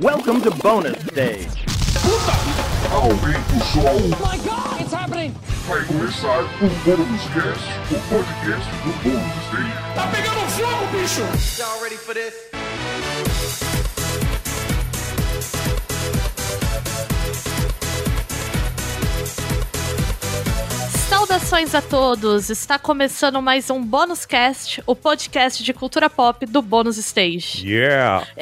Welcome to bonus stage. Aumenta o som. Oh my god, it's happening! Vai começar o Bônus Cast, o podcast do Bônus Stage. Tá pegando fogo, bicho! Y'all ready for this? Saudações a todos! Está começando mais um Bônus Cast, o podcast de cultura pop do Bônus Stage. Yeah!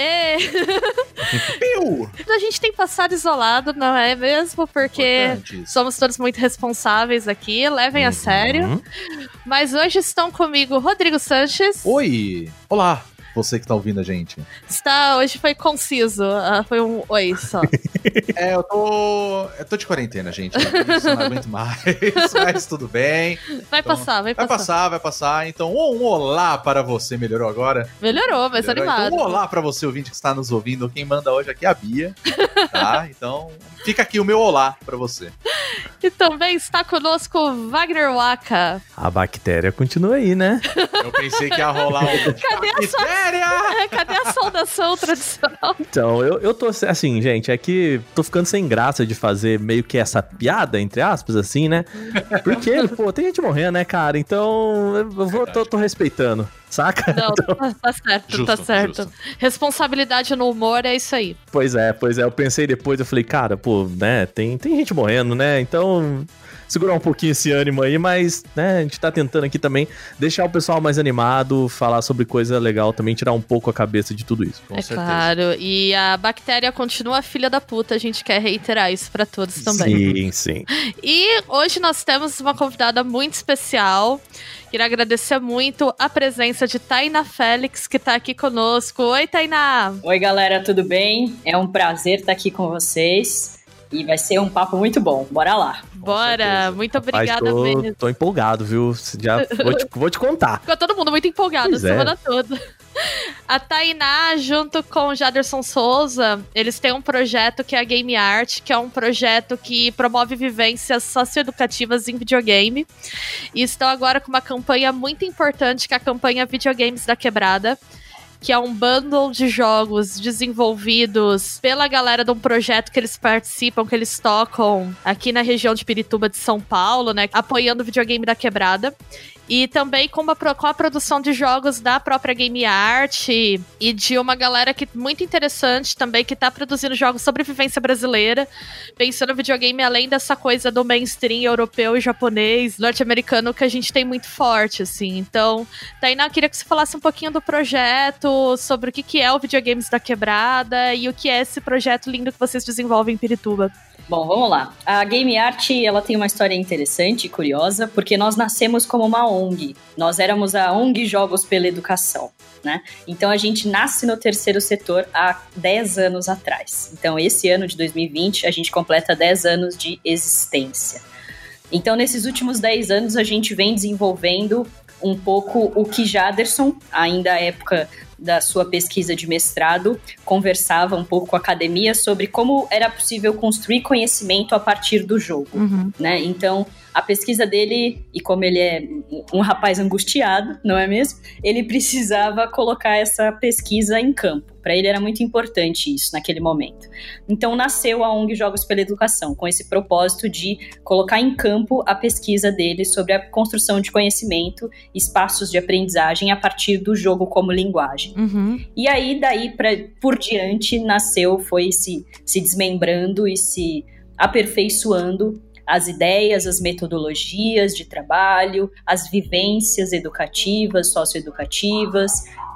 E... a gente tem passado isolado, não é mesmo? Porque Importante somos todos muito responsáveis aqui, levem a sério. Mas hoje estão comigo Rodrigo Sanches. Oi! Olá! Você que tá ouvindo a gente. Está, hoje foi conciso, ah, foi um oi só. É, eu tô. Eu tô de quarentena, gente. Eu não aguento mais, mas tudo bem. Vai Então, passar, vai Vai passar. passar, vai passar. Então, um olá para você. Melhorou agora? Melhorou, mas Melhorou? animado. Então, um olá para você, ouvinte que está nos ouvindo. Quem manda hoje aqui é a Bia. Tá? Então, fica aqui o meu olá para você. E também está conosco Wagner Waka. A bactéria continua aí, né? Eu pensei que ia rolar um. Cadê a sua Bactéria! Cadê a saudação tradicional? Então, eu, eu tô assim, gente, é que tô ficando sem graça de fazer meio que essa piada, entre aspas, assim, né? Porque, pô, tem gente morrendo, né, cara? Então, eu vou, tô, tô respeitando, saca? Não, tá, tá certo, Justo, tá certo. justo. Responsabilidade no humor é isso aí. Pois é, pois é. Eu pensei depois, eu falei, cara, pô, né, tem, tem gente morrendo, né? Então, segurar um pouquinho esse ânimo aí, mas, né, a gente tá tentando aqui também deixar o pessoal mais animado, falar sobre coisa legal também, tirar um pouco a cabeça de tudo isso. Com é certeza. claro. E a bactéria continua filha da puta, a gente quer reiterar isso pra todos também. Sim, sim. E hoje nós temos uma convidada muito especial. Queria agradecer muito a presença de Taina Félix, que tá aqui conosco. Oi, Tainá! Oi, galera, tudo bem? É um prazer estar aqui com vocês e vai ser um papo muito bom. Bora lá. Bora! Muito Rapaz, obrigada tô, mesmo. tô empolgado, viu? Já vou te, vou te contar. Ficou todo mundo muito empolgado Pois a é. semana toda. A Tainá, junto com o Jaderson Souza, eles têm um projeto que é a Game Art, que é um projeto que promove vivências socioeducativas em videogame. E estão agora com uma campanha muito importante, que é a campanha Videogames da Quebrada. Que é um bundle de jogos desenvolvidos pela galera de um projeto que eles participam, que eles tocam aqui na região de Pirituba de São Paulo, né? Apoiando o videogame da quebrada. E também com, uma, com a produção de jogos da própria Game Art e de uma galera que muito interessante também, que tá produzindo jogos sobre vivência brasileira, pensando no videogame além dessa coisa do mainstream europeu e japonês, norte-americano, que a gente tem muito forte, assim. Então, Tainá, eu queria que você falasse um pouquinho do projeto, sobre o que, que é o Videogames da Quebrada e o que é esse projeto lindo que vocês desenvolvem em Pirituba. Bom, vamos lá. A Game Art, ela tem uma história interessante e curiosa, porque nós nascemos como uma ONG. Nós éramos a ONG Jogos pela Educação, né? Então a gente nasce no terceiro setor há 10 anos atrás. Então esse ano de 2020 a gente completa 10 anos de existência. Então nesses últimos 10 anos a gente vem desenvolvendo um pouco o que Jaderson, ainda à época da sua pesquisa de mestrado, conversava um pouco com a academia sobre como era possível construir conhecimento a partir do jogo, né? Então, a pesquisa dele, e como ele é um rapaz angustiado, não é mesmo? Ele precisava colocar essa pesquisa em campo. Para ele era muito importante isso naquele momento. Então nasceu a ONG Jogos pela Educação, com esse propósito de colocar em campo a pesquisa dele sobre a construção de conhecimento, espaços de aprendizagem a partir do jogo como linguagem. Uhum. E aí, daí pra, por diante, nasceu, foi se, se desmembrando e se aperfeiçoando as ideias, as metodologias de trabalho, as vivências educativas, socioeducativas,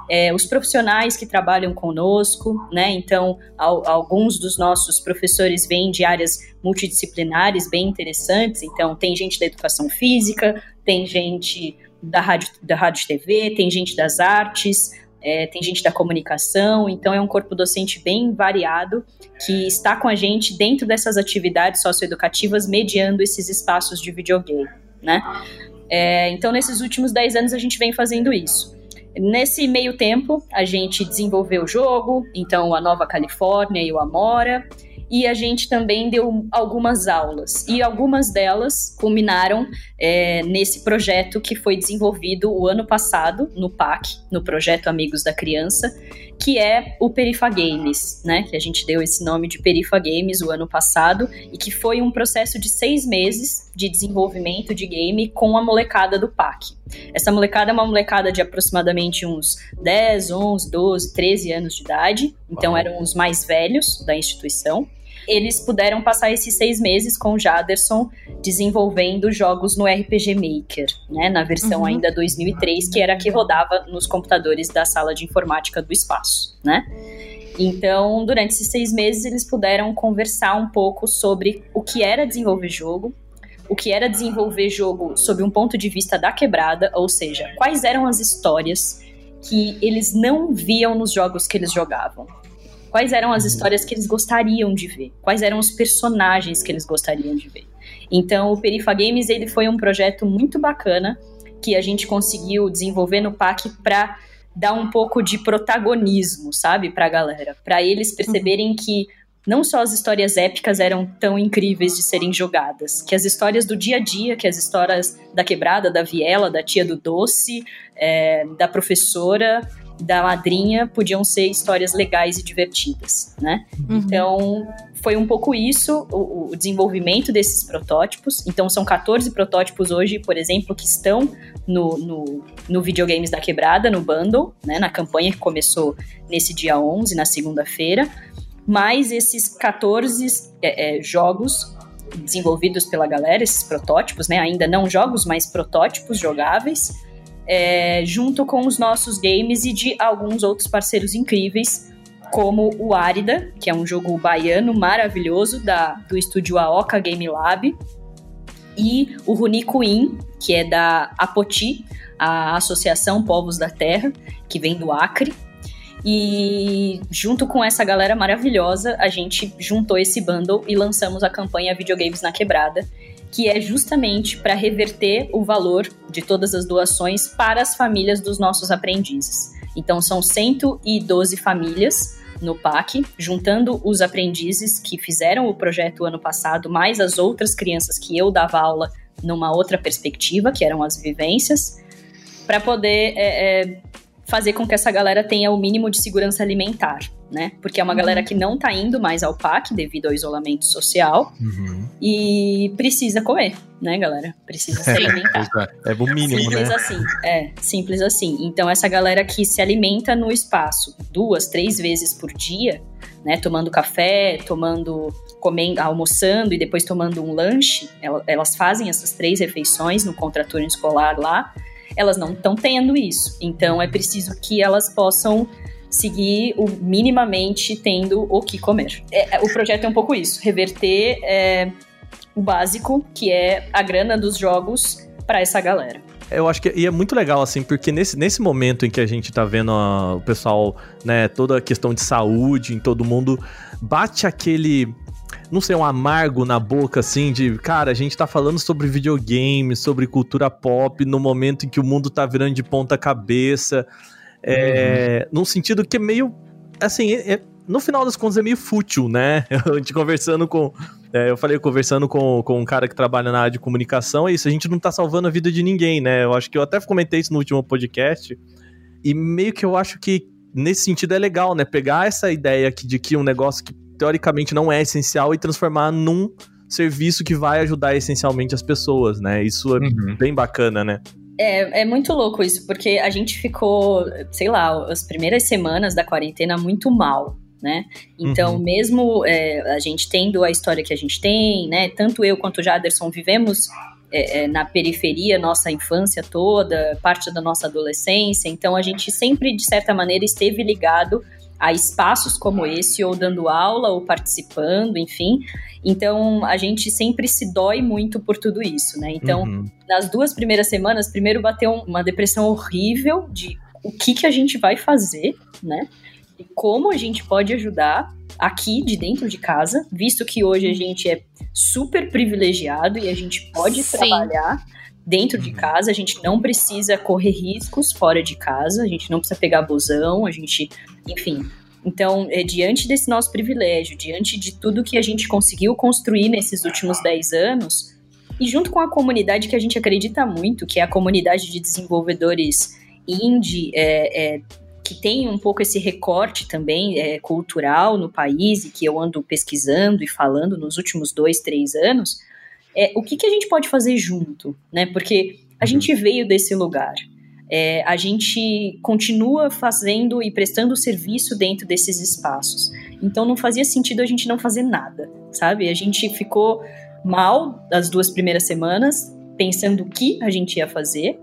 é, os profissionais que trabalham conosco, né? Então, al- alguns dos nossos professores vêm de áreas multidisciplinares bem interessantes. Então, tem gente da educação física, tem gente da rádio, da rádio e TV, tem gente das artes, é, tem gente da comunicação, então é um corpo docente bem variado que está com a gente dentro dessas atividades socioeducativas, mediando esses espaços de videogame, né? É, então, nesses últimos 10 anos, a gente vem fazendo isso. Nesse meio tempo, a gente desenvolveu o jogo, então a Nova Califórnia e o Amora, e a gente também deu algumas aulas. E algumas delas culminaram é, nesse projeto que foi desenvolvido o ano passado no PAC, no Projeto Amigos da Criança, que é o Perifa Games, né? Que a gente deu esse nome de Perifa Games o ano passado e que foi um processo de seis meses de desenvolvimento de game com a molecada do PAC. Essa molecada é uma molecada de aproximadamente uns 10, 11, 12, 13 anos de idade, então eram os mais velhos da instituição eles puderam passar esses seis meses com o Jaderson desenvolvendo jogos no RPG Maker, né, na versão Uhum. ainda 2003, que era a que rodava nos computadores da sala de informática do espaço, né? Então, durante esses seis meses, eles puderam conversar um pouco sobre o que era desenvolver jogo, o que era desenvolver jogo sob um ponto de vista da quebrada, ou seja, quais eram as histórias que eles não viam nos jogos que eles jogavam. Quais eram as histórias que eles gostariam de ver? Quais eram os personagens que eles gostariam de ver? Então, o Perifa Games ele foi um projeto muito bacana que a gente conseguiu desenvolver no PAC para dar um pouco de protagonismo, sabe, para a galera, para eles perceberem que não só as histórias épicas eram tão incríveis de serem jogadas, que as histórias do dia a dia, que as histórias da quebrada, da viela, da tia do doce, é, da professora, da madrinha, podiam ser histórias legais e divertidas, né? Uhum. Então, foi um pouco isso, o, o desenvolvimento desses protótipos. Então, são 14 protótipos hoje, por exemplo, que estão no, no, no Videogames da Quebrada, no bundle, né, na campanha que começou nesse dia 11, na segunda-feira. Mais esses 14 é, é, jogos desenvolvidos pela galera, esses protótipos, né, ainda não jogos, mas protótipos jogáveis, é, junto com os nossos games e de alguns outros parceiros incríveis, como o Árida, que é um jogo baiano maravilhoso da, do estúdio Aoka Game Lab, e o Runicuin, que é da Apoti, a Associação Povos da Terra, que vem do Acre. E junto com essa galera maravilhosa, a gente juntou esse bundle e lançamos a campanha Videogames na Quebrada, que é justamente para reverter o valor de todas as doações para as famílias dos nossos aprendizes. Então são 112 famílias no PAC, juntando os aprendizes que fizeram o projeto ano passado, mais as outras crianças que eu dava aula numa outra perspectiva, que eram as vivências, para poder é, é, fazer com que essa galera tenha o mínimo de segurança alimentar, né? Porque é uma galera que não tá indo mais ao PAC devido ao isolamento social Uhum. e precisa comer, né, galera? Precisa se alimentar. É o mínimo, Simples né? assim, é, simples assim. Então, essa galera que se alimenta no espaço duas, três vezes por dia, né, tomando café, tomando, comendo, almoçando e depois tomando um lanche, ela- elas fazem essas três refeições no contraturno escolar lá, elas não estão tendo isso. Então, é preciso que elas possam seguir o minimamente tendo o que comer. É, é, o projeto é um pouco isso, reverter é, o básico, que é a grana dos jogos para essa galera. Eu acho que e é muito legal, assim, porque nesse, nesse momento em que a gente tá vendo ó, o pessoal, né, toda a questão de saúde em todo mundo, bate aquele. Não sei, um amargo na boca, assim, de cara, a gente tá falando sobre videogame, sobre cultura pop, no momento em que o mundo tá virando de ponta cabeça. É, Num sentido que é meio. Assim, é- é- no final das contas é meio fútil, né? A gente conversando com. é, eu falei, conversando com, com um cara que trabalha na área de comunicação, é isso, a gente não tá salvando a vida de ninguém, né? Eu acho que eu até comentei isso no último podcast. E meio que eu acho que nesse sentido é legal, né? Pegar essa ideia aqui de que um negócio que teoricamente não é essencial e transformar num serviço que vai ajudar essencialmente as pessoas, né? Isso é Uhum. bem bacana, né? É, é muito louco isso, porque a gente ficou, sei lá, as primeiras semanas da quarentena muito mal, né? Então, Uhum. mesmo é, a gente tendo a história que a gente tem, né? Tanto eu quanto o Jaderson vivemos é, é, na periferia nossa infância toda, parte da nossa adolescência, então a gente sempre, de certa maneira, esteve ligado a espaços como esse, ou dando aula, ou participando, enfim. Então, a gente sempre se dói muito por tudo isso, né? Então, Uhum. nas duas primeiras semanas, primeiro bateu um- uma depressão horrível de o que, que a gente vai fazer, né? E como a gente pode ajudar aqui de dentro de casa, visto que hoje a gente é super privilegiado e a gente pode Sim. trabalhar dentro de Uhum. casa, a gente não precisa correr riscos fora de casa, a gente não precisa pegar busão, a gente, enfim. Então, é, diante desse nosso privilégio, diante de tudo que a gente conseguiu construir nesses últimos 10 anos, e junto com a comunidade que a gente acredita muito, que é a comunidade de desenvolvedores indie, é, é, que tem um pouco esse recorte também é, cultural no país e que eu ando pesquisando e falando nos últimos dois, três anos, é o que, que a gente pode fazer junto, né? Porque a Uhum. gente veio desse lugar. É, a gente continua fazendo e prestando serviço dentro desses espaços. Então não fazia sentido a gente não fazer nada, sabe? A gente ficou mal as duas primeiras semanas, pensando o que a gente ia fazer.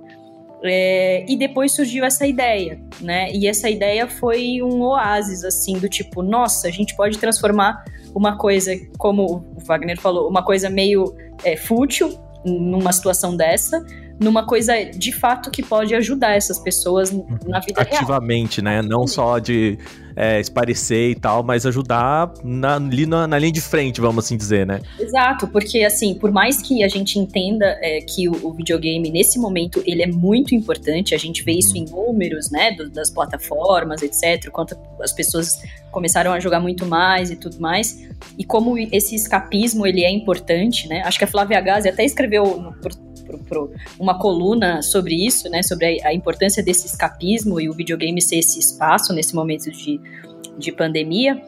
É, e depois surgiu essa ideia, né? E essa ideia foi um oásis, assim, do tipo, nossa, a gente pode transformar uma coisa, como o Wagner falou, uma coisa meio é, fútil numa situação dessa, numa coisa de fato que pode ajudar essas pessoas na vida real. Ativamente, né? Não só de é, esparecer e tal, mas ajudar na, ali na, na linha de frente, vamos assim dizer, né? Exato, porque assim, por mais que a gente entenda é, que o, o videogame nesse momento ele é muito importante, a gente vê isso em números, né, do- das plataformas, etc, quanto as pessoas começaram a jogar muito mais e tudo mais, e como esse escapismo ele é importante, né? Acho que a Flávia Gazi até escreveu no- pro- pro- uma coluna sobre isso, né, sobre a, a importância desse escapismo e o videogame ser esse espaço nesse momento de, de pandemia.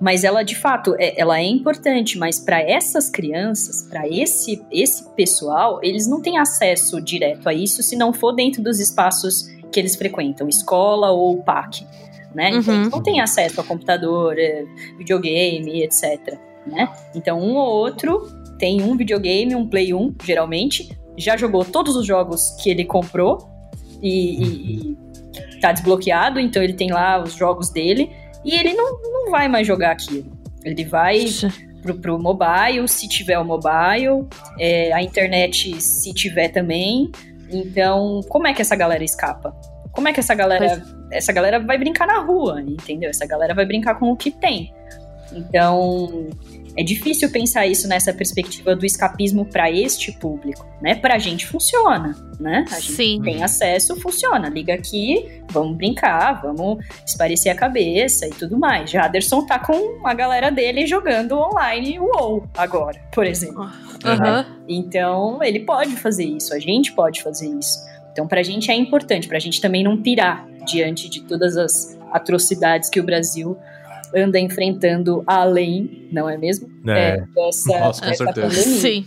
Mas ela, de fato, é, ela é importante, mas para essas crianças, para esse, esse pessoal, eles não têm acesso direto a isso se não for dentro dos espaços que eles frequentam, escola ou PAC, né? Então, Uhum. eles não têm acesso a computador, eh, videogame, etc, né? Então, um ou outro tem um videogame, um Play 1, geralmente, já jogou todos os jogos que ele comprou e, e- e tá desbloqueado, então ele tem lá os jogos dele e ele não, não vai mais jogar aquilo. Ele vai pro, pro mobile, se tiver o mobile, é, a internet se tiver também. Então, como é que essa galera escapa? Como é que essa galera. Essa galera vai brincar na rua, entendeu? Essa galera vai brincar com o que tem. Então, é difícil pensar isso nessa perspectiva do escapismo para este público, né? Pra gente funciona, né? A gente Sim. tem acesso, funciona. Liga aqui, vamos brincar, vamos esparecer a cabeça e tudo mais. Jaderson tá com a galera dele jogando online o WoW agora, por exemplo. Aham. Então, ele pode fazer isso, a gente pode fazer isso. Então, pra gente é importante, pra gente também não pirar diante de todas as atrocidades que o Brasil anda enfrentando além, não é mesmo? É. dessa, Nossa, com dessa certeza. pandemia. Sim.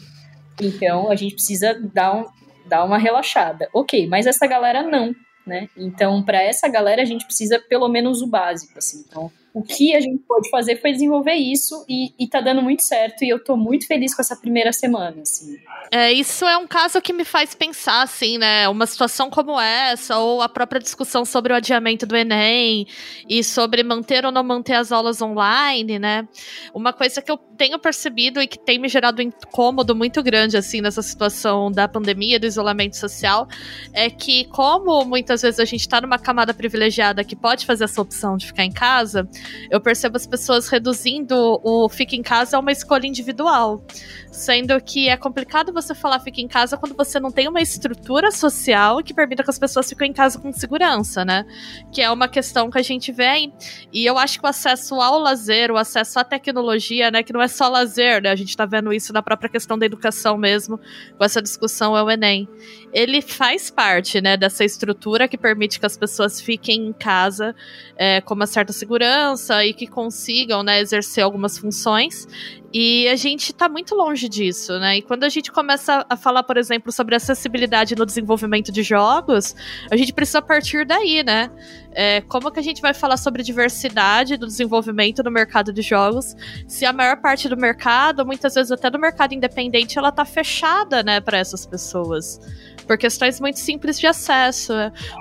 Então a gente precisa dar, um, dar uma relaxada. Ok, mas essa galera não, né? Então, para essa galera, a gente precisa pelo menos o básico, assim. Então, o que a gente pode fazer foi desenvolver isso e, e tá dando muito certo. E eu tô muito feliz com essa primeira semana, assim. É, isso é um caso que me faz pensar, assim, né? Uma situação como essa, ou a própria discussão sobre o adiamento do Enem, e sobre manter ou não manter as aulas online, né? Uma coisa que eu tenho percebido e que tem me gerado um incômodo muito grande, assim, nessa situação da pandemia, do isolamento social, é que, como muitas vezes a gente tá numa camada privilegiada que pode fazer essa opção de ficar em casa, eu percebo as pessoas reduzindo o fica em casa a uma escolha individual. Sendo que é complicado você falar fica em casa quando você não tem uma estrutura social que permita que as pessoas fiquem em casa com segurança, né? Que é uma questão que a gente vem. E eu acho que o acesso ao lazer, o acesso à tecnologia, né? Que não é só lazer, né? A gente tá vendo isso na própria questão da educação mesmo, com essa discussão é o Enem. Ele faz parte, né, dessa estrutura que permite que as pessoas fiquem em casa é, com uma certa segurança e que consigam, né, exercer algumas funções. E a gente está muito longe disso, né? E quando a gente começa a falar, por exemplo, sobre acessibilidade no desenvolvimento de jogos, a gente precisa partir daí, né? É, como que a gente vai falar sobre diversidade do desenvolvimento no mercado de jogos, se a maior parte do mercado, muitas vezes até do mercado independente, ela tá fechada, né, para essas pessoas? Por questões muito simples de acesso.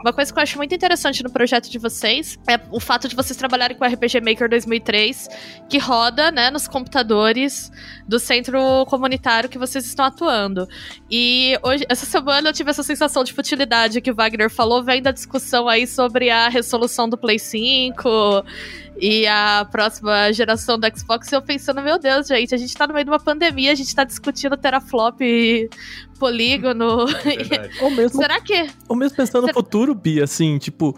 Uma coisa que eu acho muito interessante no projeto de vocês é o fato de vocês trabalharem com o RPG Maker 2003, que roda, né, nos computadores do centro comunitário que vocês estão atuando. E hoje, essa semana eu tive essa sensação de futilidade que o Wagner falou, vem da discussão aí sobre a resolução do Play 5 e a próxima geração do Xbox, e eu pensando, meu Deus, gente, a gente tá no meio de uma pandemia, a gente tá discutindo teraflop e polígono. Verdade. Ou mesmo, Será que ou mesmo pensando no Será- futuro, Bia, assim, tipo,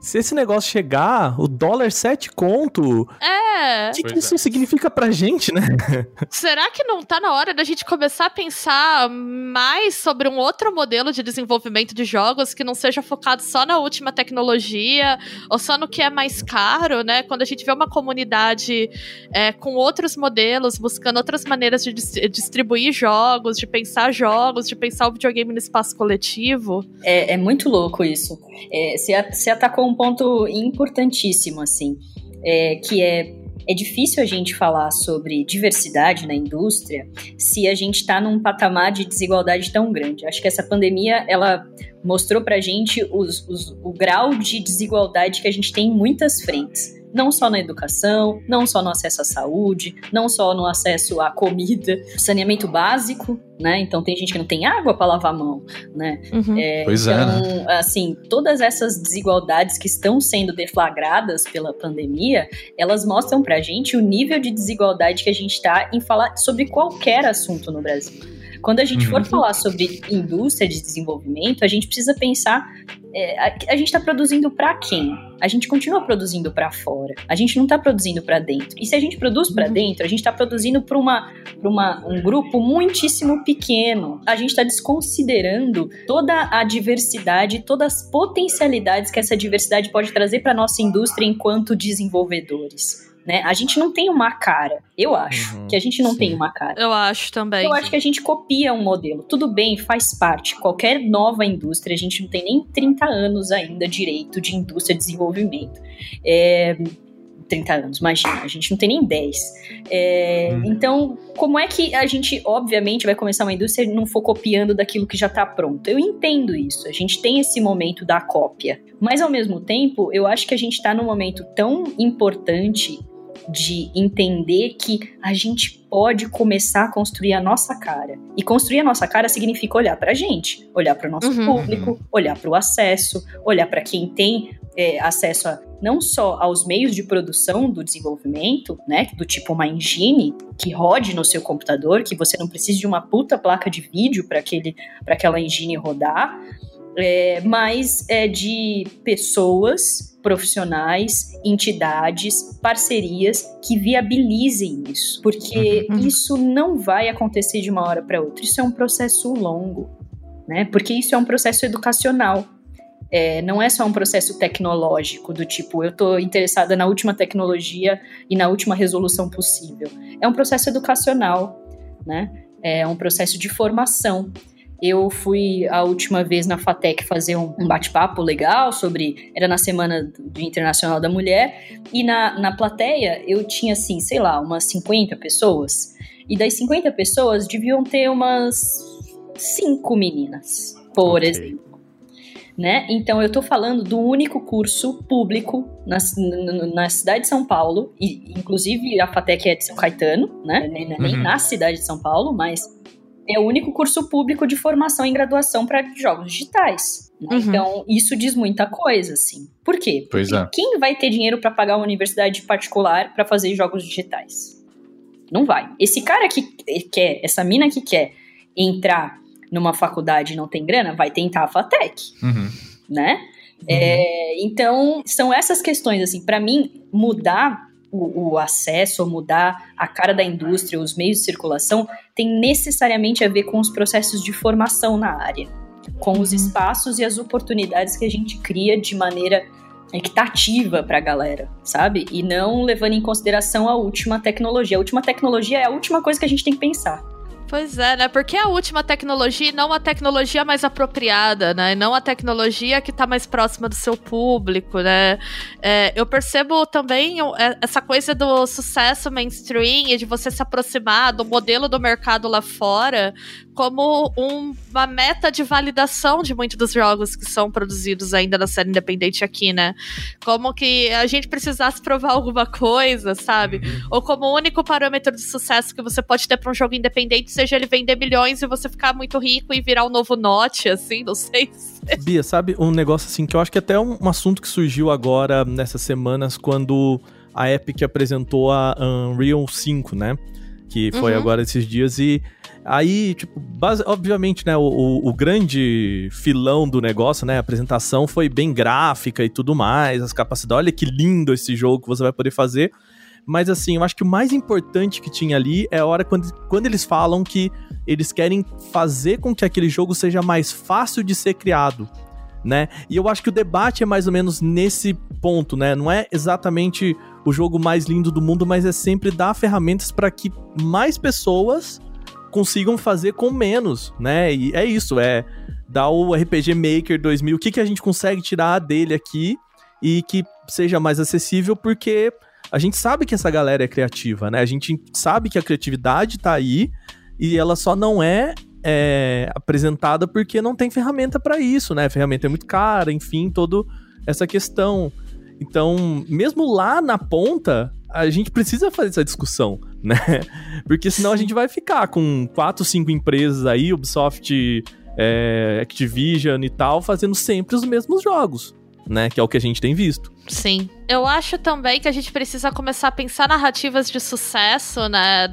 se esse negócio chegar, o dólar 7 conto, É. o que, que isso é. significa pra gente, né? Será que não tá na hora da gente começar a pensar mais sobre um outro modelo de desenvolvimento de jogos que não seja focado só na última tecnologia ou só no que é mais caro, né? Quando a gente vê uma comunidade é, com outros modelos, buscando outras maneiras de dis- distribuir jogos, de pensar jogos, de pensar o videogame no espaço coletivo. É, é muito louco isso. É, você, a- você atacou um ponto importantíssimo, assim, é, que é, é difícil a gente falar sobre diversidade na indústria se a gente está num patamar de desigualdade tão grande. Acho que essa pandemia, ela mostrou pra gente os- os- o grau de desigualdade que a gente tem em muitas frentes. Não só na educação, não só no acesso à saúde, não só no acesso à comida, saneamento básico, né? Então tem gente que não tem água para lavar a mão, né? É, Pois é, então, assim, todas essas desigualdades que estão sendo deflagradas pela pandemia, elas mostram pra gente o nível de desigualdade que a gente está em falar sobre qualquer assunto no Brasil. Quando a gente Uhum. for falar sobre indústria de desenvolvimento, a gente precisa pensar é, a, a gente está produzindo para quem? A gente continua produzindo para fora. A gente não está produzindo para dentro. E se a gente produz para dentro, a gente está produzindo para uma, pra uma, um grupo muitíssimo pequeno. A gente está desconsiderando toda a diversidade, todas as potencialidades que essa diversidade pode trazer para nossa indústria enquanto desenvolvedores. Né? A gente não tem uma cara. Eu acho Uhum, que a gente não sim. tem uma cara. Eu acho também. Eu acho que a gente copia um modelo. Tudo bem, faz parte. Qualquer nova indústria, a gente não tem nem 30 anos ainda direito de indústria de desenvolvimento. É, 30 anos, imagina, a gente não tem nem 10. É, Uhum. Então, como é que a gente, obviamente, vai começar uma indústria e não for copiando daquilo que já está pronto? Eu entendo isso, a gente tem esse momento da cópia. Mas, ao mesmo tempo, eu acho que a gente está num momento tão importante de entender que a gente pode começar a construir a nossa cara. E construir a nossa cara significa olhar pra gente, olhar para o nosso Uhum. público, olhar para o acesso, olhar para quem tem é, acesso a, não só aos meios de produção do desenvolvimento, né, do tipo uma engine que rode no seu computador, que você não precise de uma puta placa de vídeo para aquele para aquela engine rodar, é, mas é de pessoas, profissionais, entidades, parcerias que viabilizem isso, porque Uhum. isso não vai acontecer de uma hora para outra. Isso é um processo longo, né? Porque isso é um processo educacional. É, não é só um processo tecnológico, do tipo, eu estou interessada na última tecnologia e na última resolução possível. É um processo educacional, né? É um processo de formação. Eu fui a última vez na FATEC fazer um, um bate-papo legal sobre. Era na Semana do Internacional da Mulher, e na, na plateia eu tinha, assim, sei lá, umas 50 pessoas. E das 50 pessoas deviam ter umas 5 meninas, por Ok. exemplo né? Então eu tô falando do único curso público na, na, cidade de São Paulo, e inclusive a FATEC é de São Caetano, né? Nem, nem Uhum. na cidade de São Paulo, mas é o único curso público de formação em graduação para jogos digitais. né? Uhum. Então isso diz muita coisa, assim. Por quê? Pois é. Quem vai ter dinheiro para pagar uma universidade particular para fazer jogos digitais? Não vai. Esse cara que quer, essa mina que quer entrar numa faculdade e não tem grana, vai tentar a FATEC Uhum. né? É, então, são essas questões, assim, para mim, mudar o, o acesso, ou mudar a cara da indústria, os meios de circulação, tem necessariamente a ver com os processos de formação na área, com os espaços e as oportunidades que a gente cria de maneira equitativa para a galera, sabe? E não levando em consideração a última tecnologia. A última tecnologia é a última coisa que a gente tem que pensar. Pois é, né? Porque a última tecnologia e não a tecnologia mais apropriada, né? E não a tecnologia que tá mais próxima do seu público, né? É, eu percebo também é, essa coisa do sucesso mainstream e de você se aproximar do modelo do mercado lá fora como um- uma meta de validação de muitos dos jogos que são produzidos ainda na série independente aqui, né? Como que a gente precisasse provar alguma coisa, sabe? Ou como o único parâmetro de sucesso que você pode ter pra um jogo independente seja ele vender milhões e você ficar muito rico e virar um novo note, assim, não sei. se- Bia, sabe um negócio assim que eu acho que até um, um assunto que surgiu agora nessas semanas quando a Epic apresentou a Unreal 5, né? Que foi Uhum. agora esses dias e Aí, tipo, base- obviamente, né, o, o- o grande filão do negócio, né, a apresentação foi bem gráfica e tudo mais, as capacidades, olha que lindo esse jogo que você vai poder fazer. Mas assim, eu acho que o mais importante que tinha ali é a hora quando, quando eles falam que eles querem fazer com que aquele jogo seja mais fácil de ser criado, né? E eu acho que o debate é mais ou menos nesse ponto, né? Não é exatamente o jogo mais lindo do mundo, mas é sempre dar ferramentas para que mais pessoas consigam fazer com menos, né? E é isso, é dar o RPG Maker 2000, o que, que a gente consegue tirar dele aqui e que seja mais acessível, porque a gente sabe que essa galera é criativa, né? A gente sabe que a criatividade tá aí e ela só não é, é, apresentada porque não tem ferramenta para isso, né? A ferramenta é muito cara, enfim, toda essa questão. Então, mesmo lá na ponta, a gente precisa fazer essa discussão, né? Porque senão a gente vai ficar com quatro, cinco empresas aí, Ubisoft, é, Activision e tal, fazendo sempre os mesmos jogos, né? Que é o que a gente tem visto. Sim. Eu acho também que a gente precisa começar a pensar narrativas de sucesso, né?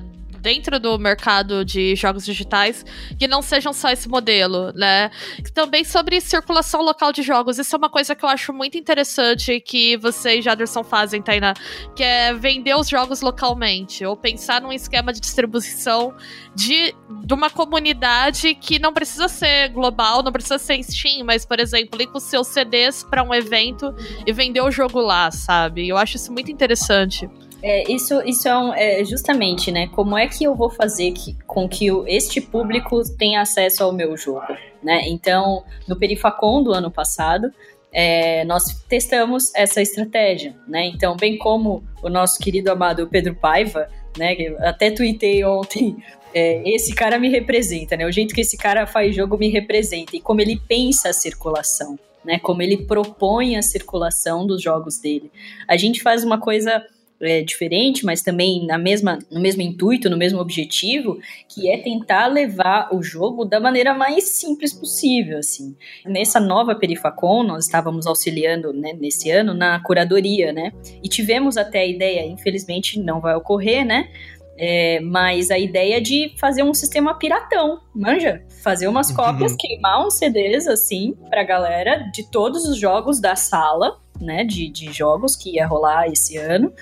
Dentro do mercado de jogos digitais, que não sejam só esse modelo, né? Também sobre circulação local de jogos. Isso é uma coisa que eu acho muito interessante que você e Jaderson fazem, Tainá. Que é vender os jogos localmente. Ou pensar num esquema de distribuição de, de uma comunidade que não precisa ser global, não precisa ser Steam, mas, por exemplo, ir com seus CDs para um evento e vender o jogo lá, sabe? Eu acho isso muito interessante. É, isso isso é, um- é justamente, né? Como é que eu vou fazer que- com que o- este público tenha acesso ao meu jogo, né? Então, no Perifacon do ano passado, é, nós testamos essa estratégia, né? Então, bem como o nosso querido amado Pedro Paiva, né? até tuitei ontem, é, esse cara me representa, né? O jeito que esse cara faz jogo me representa e como ele pensa a circulação, né? Como ele propõe a circulação dos jogos dele. A gente faz uma coisa é, diferente, mas também na mesma, no mesmo intuito, no mesmo objetivo, que é tentar levar o jogo da maneira mais simples possível, assim. Nessa nova Perifacon, nós estávamos auxiliando, né, nesse ano, na curadoria, né, e tivemos até a ideia, infelizmente não vai ocorrer, né, é, mas a ideia de fazer um sistema piratão, manja? Fazer umas cópias, queimar uns CDs, assim, pra galera de todos os jogos da sala, né, de, de jogos que ia rolar esse ano,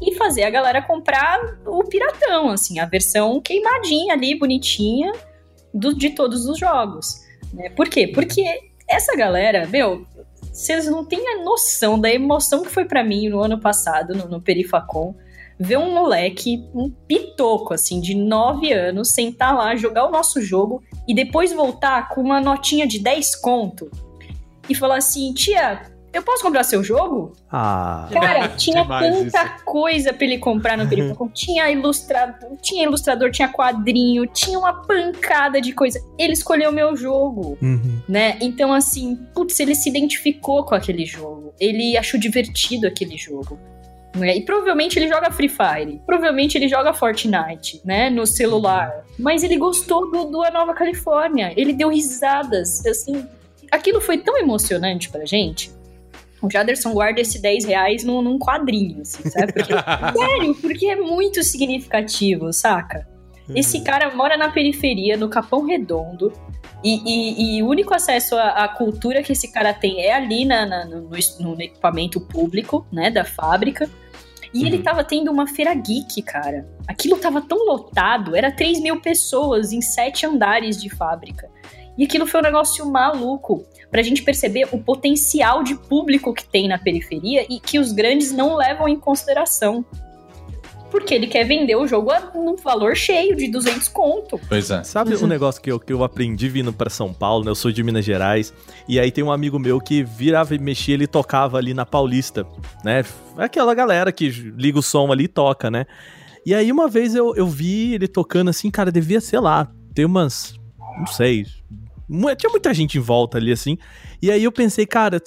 e fazer a galera comprar o piratão, assim, a versão queimadinha ali, bonitinha, do, de todos os jogos. Né? Por quê? Porque essa galera, meu, vocês não têm a noção da emoção que foi pra mim no ano passado, no, no Perifacon, ver um moleque, um pitoco, assim, de 9 anos, sentar lá, jogar o nosso jogo e depois voltar com uma notinha de 10 conto e falar assim, tia, eu posso comprar seu jogo? Ah, Cara, tinha tanta coisa pra ele comprar no Perifacon. tinha ilustrador, tinha ilustrador, tinha quadrinho, tinha uma pancada de coisa. Ele escolheu o meu jogo, uhum. né? Então, assim, putz, ele se identificou com aquele jogo. Ele achou divertido aquele jogo. né? E provavelmente ele joga Free Fire. Provavelmente ele joga Fortnite, né? No celular. Mas ele gostou do, do A Nova Califórnia. Ele deu risadas. Assim, aquilo foi tão emocionante pra gente. O Jaderson guarda esse 10 reais num, num quadrinho, assim, sabe? Porque, sério, porque é muito significativo, saca? Esse cara mora na periferia, no Capão Redondo, e, e- e o único acesso à, à cultura que esse cara tem é ali na- na- no, no- equipamento público, né, da fábrica. E ele tava tendo uma feira geek, cara. Aquilo tava tão lotado, era 3 mil pessoas em sete andares de fábrica. E aquilo foi um negócio maluco pra gente perceber o potencial de público que tem na periferia e que os grandes não levam em consideração. Porque ele quer vender o jogo a num valor cheio de 200 conto. Pois é. Sabe um negócio que eu, que eu aprendi vindo pra São Paulo, né? Eu sou de Minas Gerais. E aí tem um amigo meu que virava e mexia, ele tocava ali na Paulista, né? Aquela galera que liga o som ali e toca, né? E aí uma vez eu, eu vi ele tocando assim, cara, devia, sei lá, ter umas. Não sei. Tinha muita gente em volta ali, assim. E aí eu pensei, cara,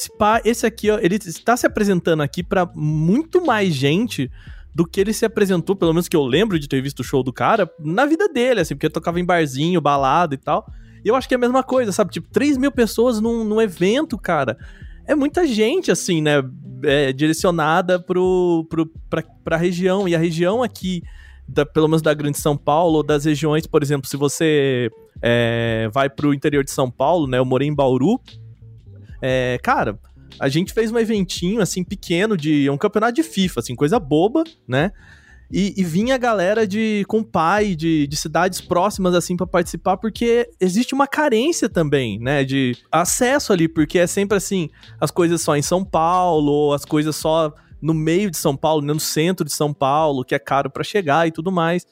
esse aqui, ó, ele está se apresentando aqui pra muito mais gente do que ele se apresentou, pelo menos que eu lembro de ter visto o show do cara, na vida dele, assim, porque ele tocava em barzinho, balada e tal. E eu acho que é a mesma coisa, sabe? Tipo, 3 mil pessoas num, num evento, cara. É muita gente, assim, né? É, direcionada pro, pro, pra, pra região. E a região aqui da, pelo menos da grande São Paulo, ou das regiões, por exemplo, se você é, vai pro interior de São Paulo, né? Eu morei em Bauru. É, cara, a gente fez um eventinho, assim, pequeno, de um campeonato de FIFA, assim, coisa boba, né? E, e vinha a galera de com pai de, de cidades próximas assim para participar, porque existe uma carência também, né, de acesso ali, porque é sempre assim, as coisas só em São Paulo, as coisas só no meio de São Paulo, né, no centro de São Paulo, que é caro para chegar e tudo mais.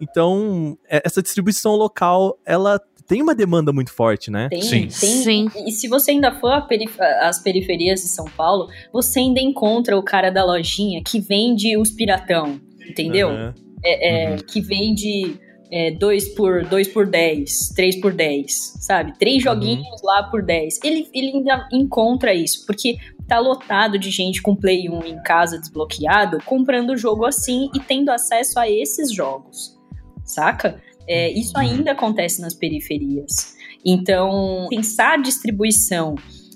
Então, é, essa distribuição local, ela tem uma demanda muito forte, né? Tem, Sim. tem. Sim. E se você ainda for às periferias de São Paulo, você ainda encontra o cara da lojinha que vende os piratão, entendeu? Aham. É, é, Uhum. Que vende 2 por 2 por 10, 3 por 10, sabe? Três joguinhos lá por 10. Ele, ele ainda encontra isso, porque tá lotado de gente com Play 1 em casa desbloqueado, comprando o jogo assim e tendo acesso a esses jogos, saca? É, isso ainda acontece nas periferias. Então, pensar a distribuição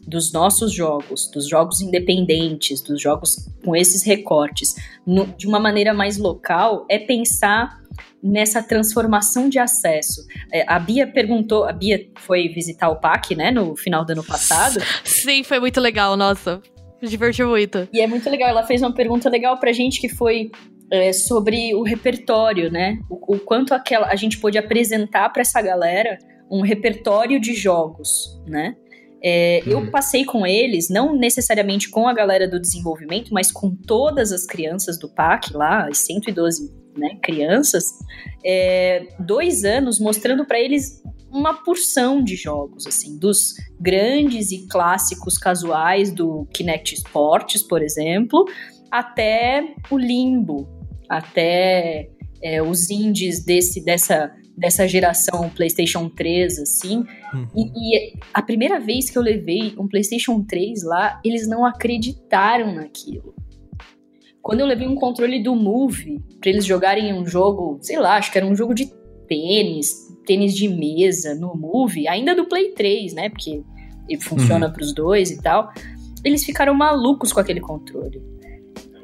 dos nossos jogos, dos jogos independentes, dos jogos com esses recortes, no- de uma maneira mais local, é pensar nessa transformação de acesso. É, a Bia perguntou, a Bia foi visitar o PAC, né, no final do ano passado, Sim, foi muito legal, nossa. Me diverti muito. e é muito legal, ela fez uma pergunta legal pra gente que foi é, sobre o repertório, né? O, o quanto aquela, a gente pôde apresentar pra essa galera um repertório de jogos, né? É, Eu passei com eles, não necessariamente com a galera do desenvolvimento, mas com todas as crianças do PAC lá, as 112 né, crianças, é, dois anos mostrando pra eles uma porção de jogos, assim, dos grandes e clássicos casuais do Kinect Sports, por exemplo, até o Limbo, até é, os indies desse, dessa, dessa geração PlayStation 3, assim. E, e a primeira vez que eu levei um PlayStation 3 lá, eles não acreditaram naquilo. Quando eu levei um controle do Move pra eles jogarem um jogo, sei lá, acho que era um jogo de tênis, tênis de mesa no Move, ainda do Play 3, né? Porque ele funciona pros dois e tal. Eles ficaram malucos com aquele controle.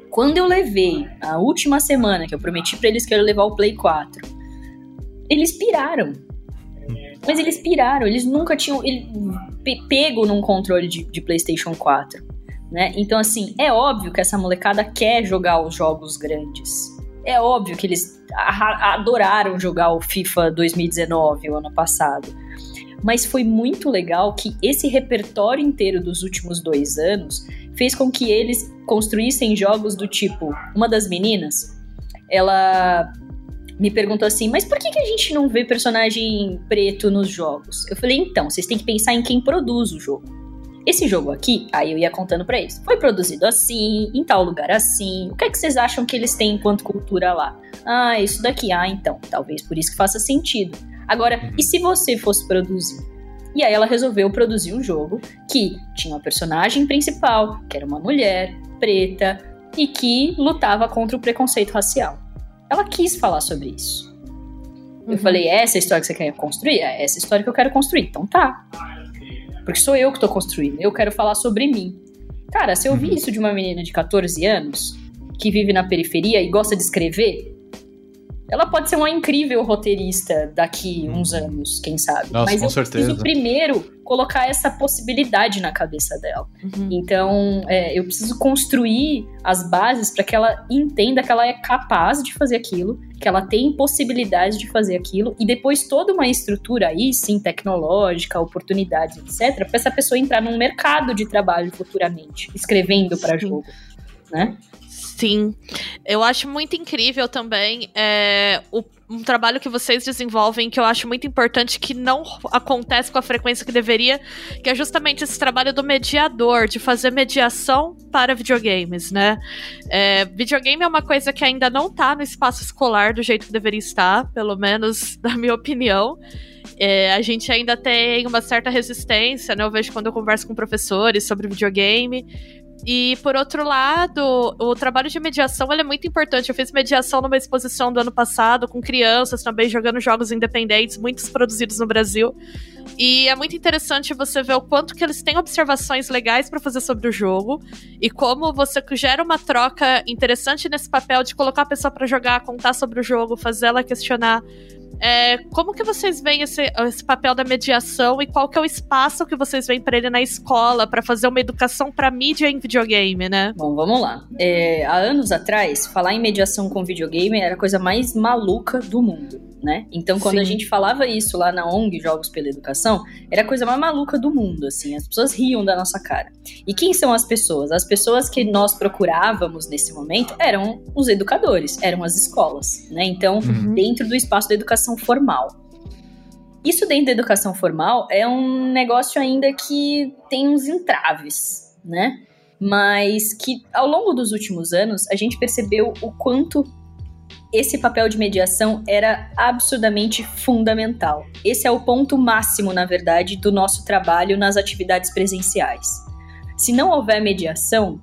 Quando eu levei a última semana, que eu prometi pra eles que eu ia levar o Play 4, eles piraram. Mas eles piraram, eles nunca tinham ele, pe- pego num controle de, de PlayStation 4. Né? Então, assim, é óbvio que essa molecada quer jogar os jogos grandes. É óbvio que eles adoraram jogar o FIFA 2019, o ano passado. Mas foi muito legal que esse repertório inteiro dos últimos dois anos fez com que eles construíssem jogos do tipo. Uma das meninas, ela me perguntou assim: Mas por que, que a gente não vê personagem preto nos jogos? Eu falei: Então, vocês têm que pensar em quem produz o jogo. Esse jogo aqui, aí eu ia contando pra eles, foi produzido assim, em tal lugar assim. O que é que vocês acham que eles têm enquanto cultura lá? Ah, isso daqui. Ah, então, talvez por isso que faça sentido. Agora, e se você fosse produzir? E aí ela resolveu produzir um jogo que tinha uma personagem principal, que era uma mulher preta e que lutava contra o preconceito racial. Ela quis falar sobre isso. Eu Uhum. falei, é essa a história que você quer construir? É essa história que eu quero construir. Então tá. Porque sou eu que tô construindo. Eu quero falar sobre mim. Cara, se eu ouvir isso de uma menina de 14 anos, que vive na periferia e gosta de escrever, ela pode ser uma incrível roteirista daqui uns anos, quem sabe. Nossa, Mas com eu certeza. preciso primeiro colocar essa possibilidade na cabeça dela. Uhum. Então, é, eu preciso construir as bases para que ela entenda que ela é capaz de fazer aquilo, que ela tem possibilidades de fazer aquilo, e depois toda uma estrutura aí, sim, tecnológica, oportunidades, etc., para essa pessoa entrar num mercado de trabalho futuramente, escrevendo para jogo. Né? Sim. Eu acho muito incrível também é, o- um trabalho que vocês desenvolvem que eu acho muito importante que não acontece com a frequência que deveria, que é justamente esse trabalho do mediador, de fazer mediação para videogames, né? É, videogame é uma coisa que ainda não tá no espaço escolar do jeito que deveria estar, pelo menos na minha opinião. É, a gente ainda tem uma certa resistência, né? Eu vejo quando eu converso com professores sobre videogame, E por outro lado, o trabalho de mediação é muito importante. Eu fiz mediação numa exposição do ano passado com crianças também jogando jogos independentes, muitos produzidos no Brasil. E é muito interessante você ver o quanto que eles têm observações legais para fazer sobre o jogo e como você gera uma troca interessante nesse papel de colocar a pessoa para jogar, contar sobre o jogo, fazer ela questionar. É, como que vocês veem esse, esse, papel da mediação e qual que é o espaço que vocês veem para ele na escola para fazer uma educação para mídia em videogame, né? Bom, vamos lá. É, há anos atrás, falar em mediação com videogame era a coisa mais maluca do mundo né? Então, quando Sim. a gente falava isso lá na ONG Jogos pela Educação, era a coisa mais maluca do mundo, assim. As pessoas riam da nossa cara. E quem são as pessoas? As pessoas que nós procurávamos nesse momento eram os educadores, eram as escolas, né? Então, uhum. dentro do espaço da educação formal. Isso dentro da educação formal é um negócio ainda que tem uns entraves, né? Mas que ao longo dos últimos anos a gente percebeu o quanto esse papel de mediação era absurdamente fundamental. Esse é o ponto máximo, na verdade, do nosso trabalho nas atividades presenciais. Se não houver mediação,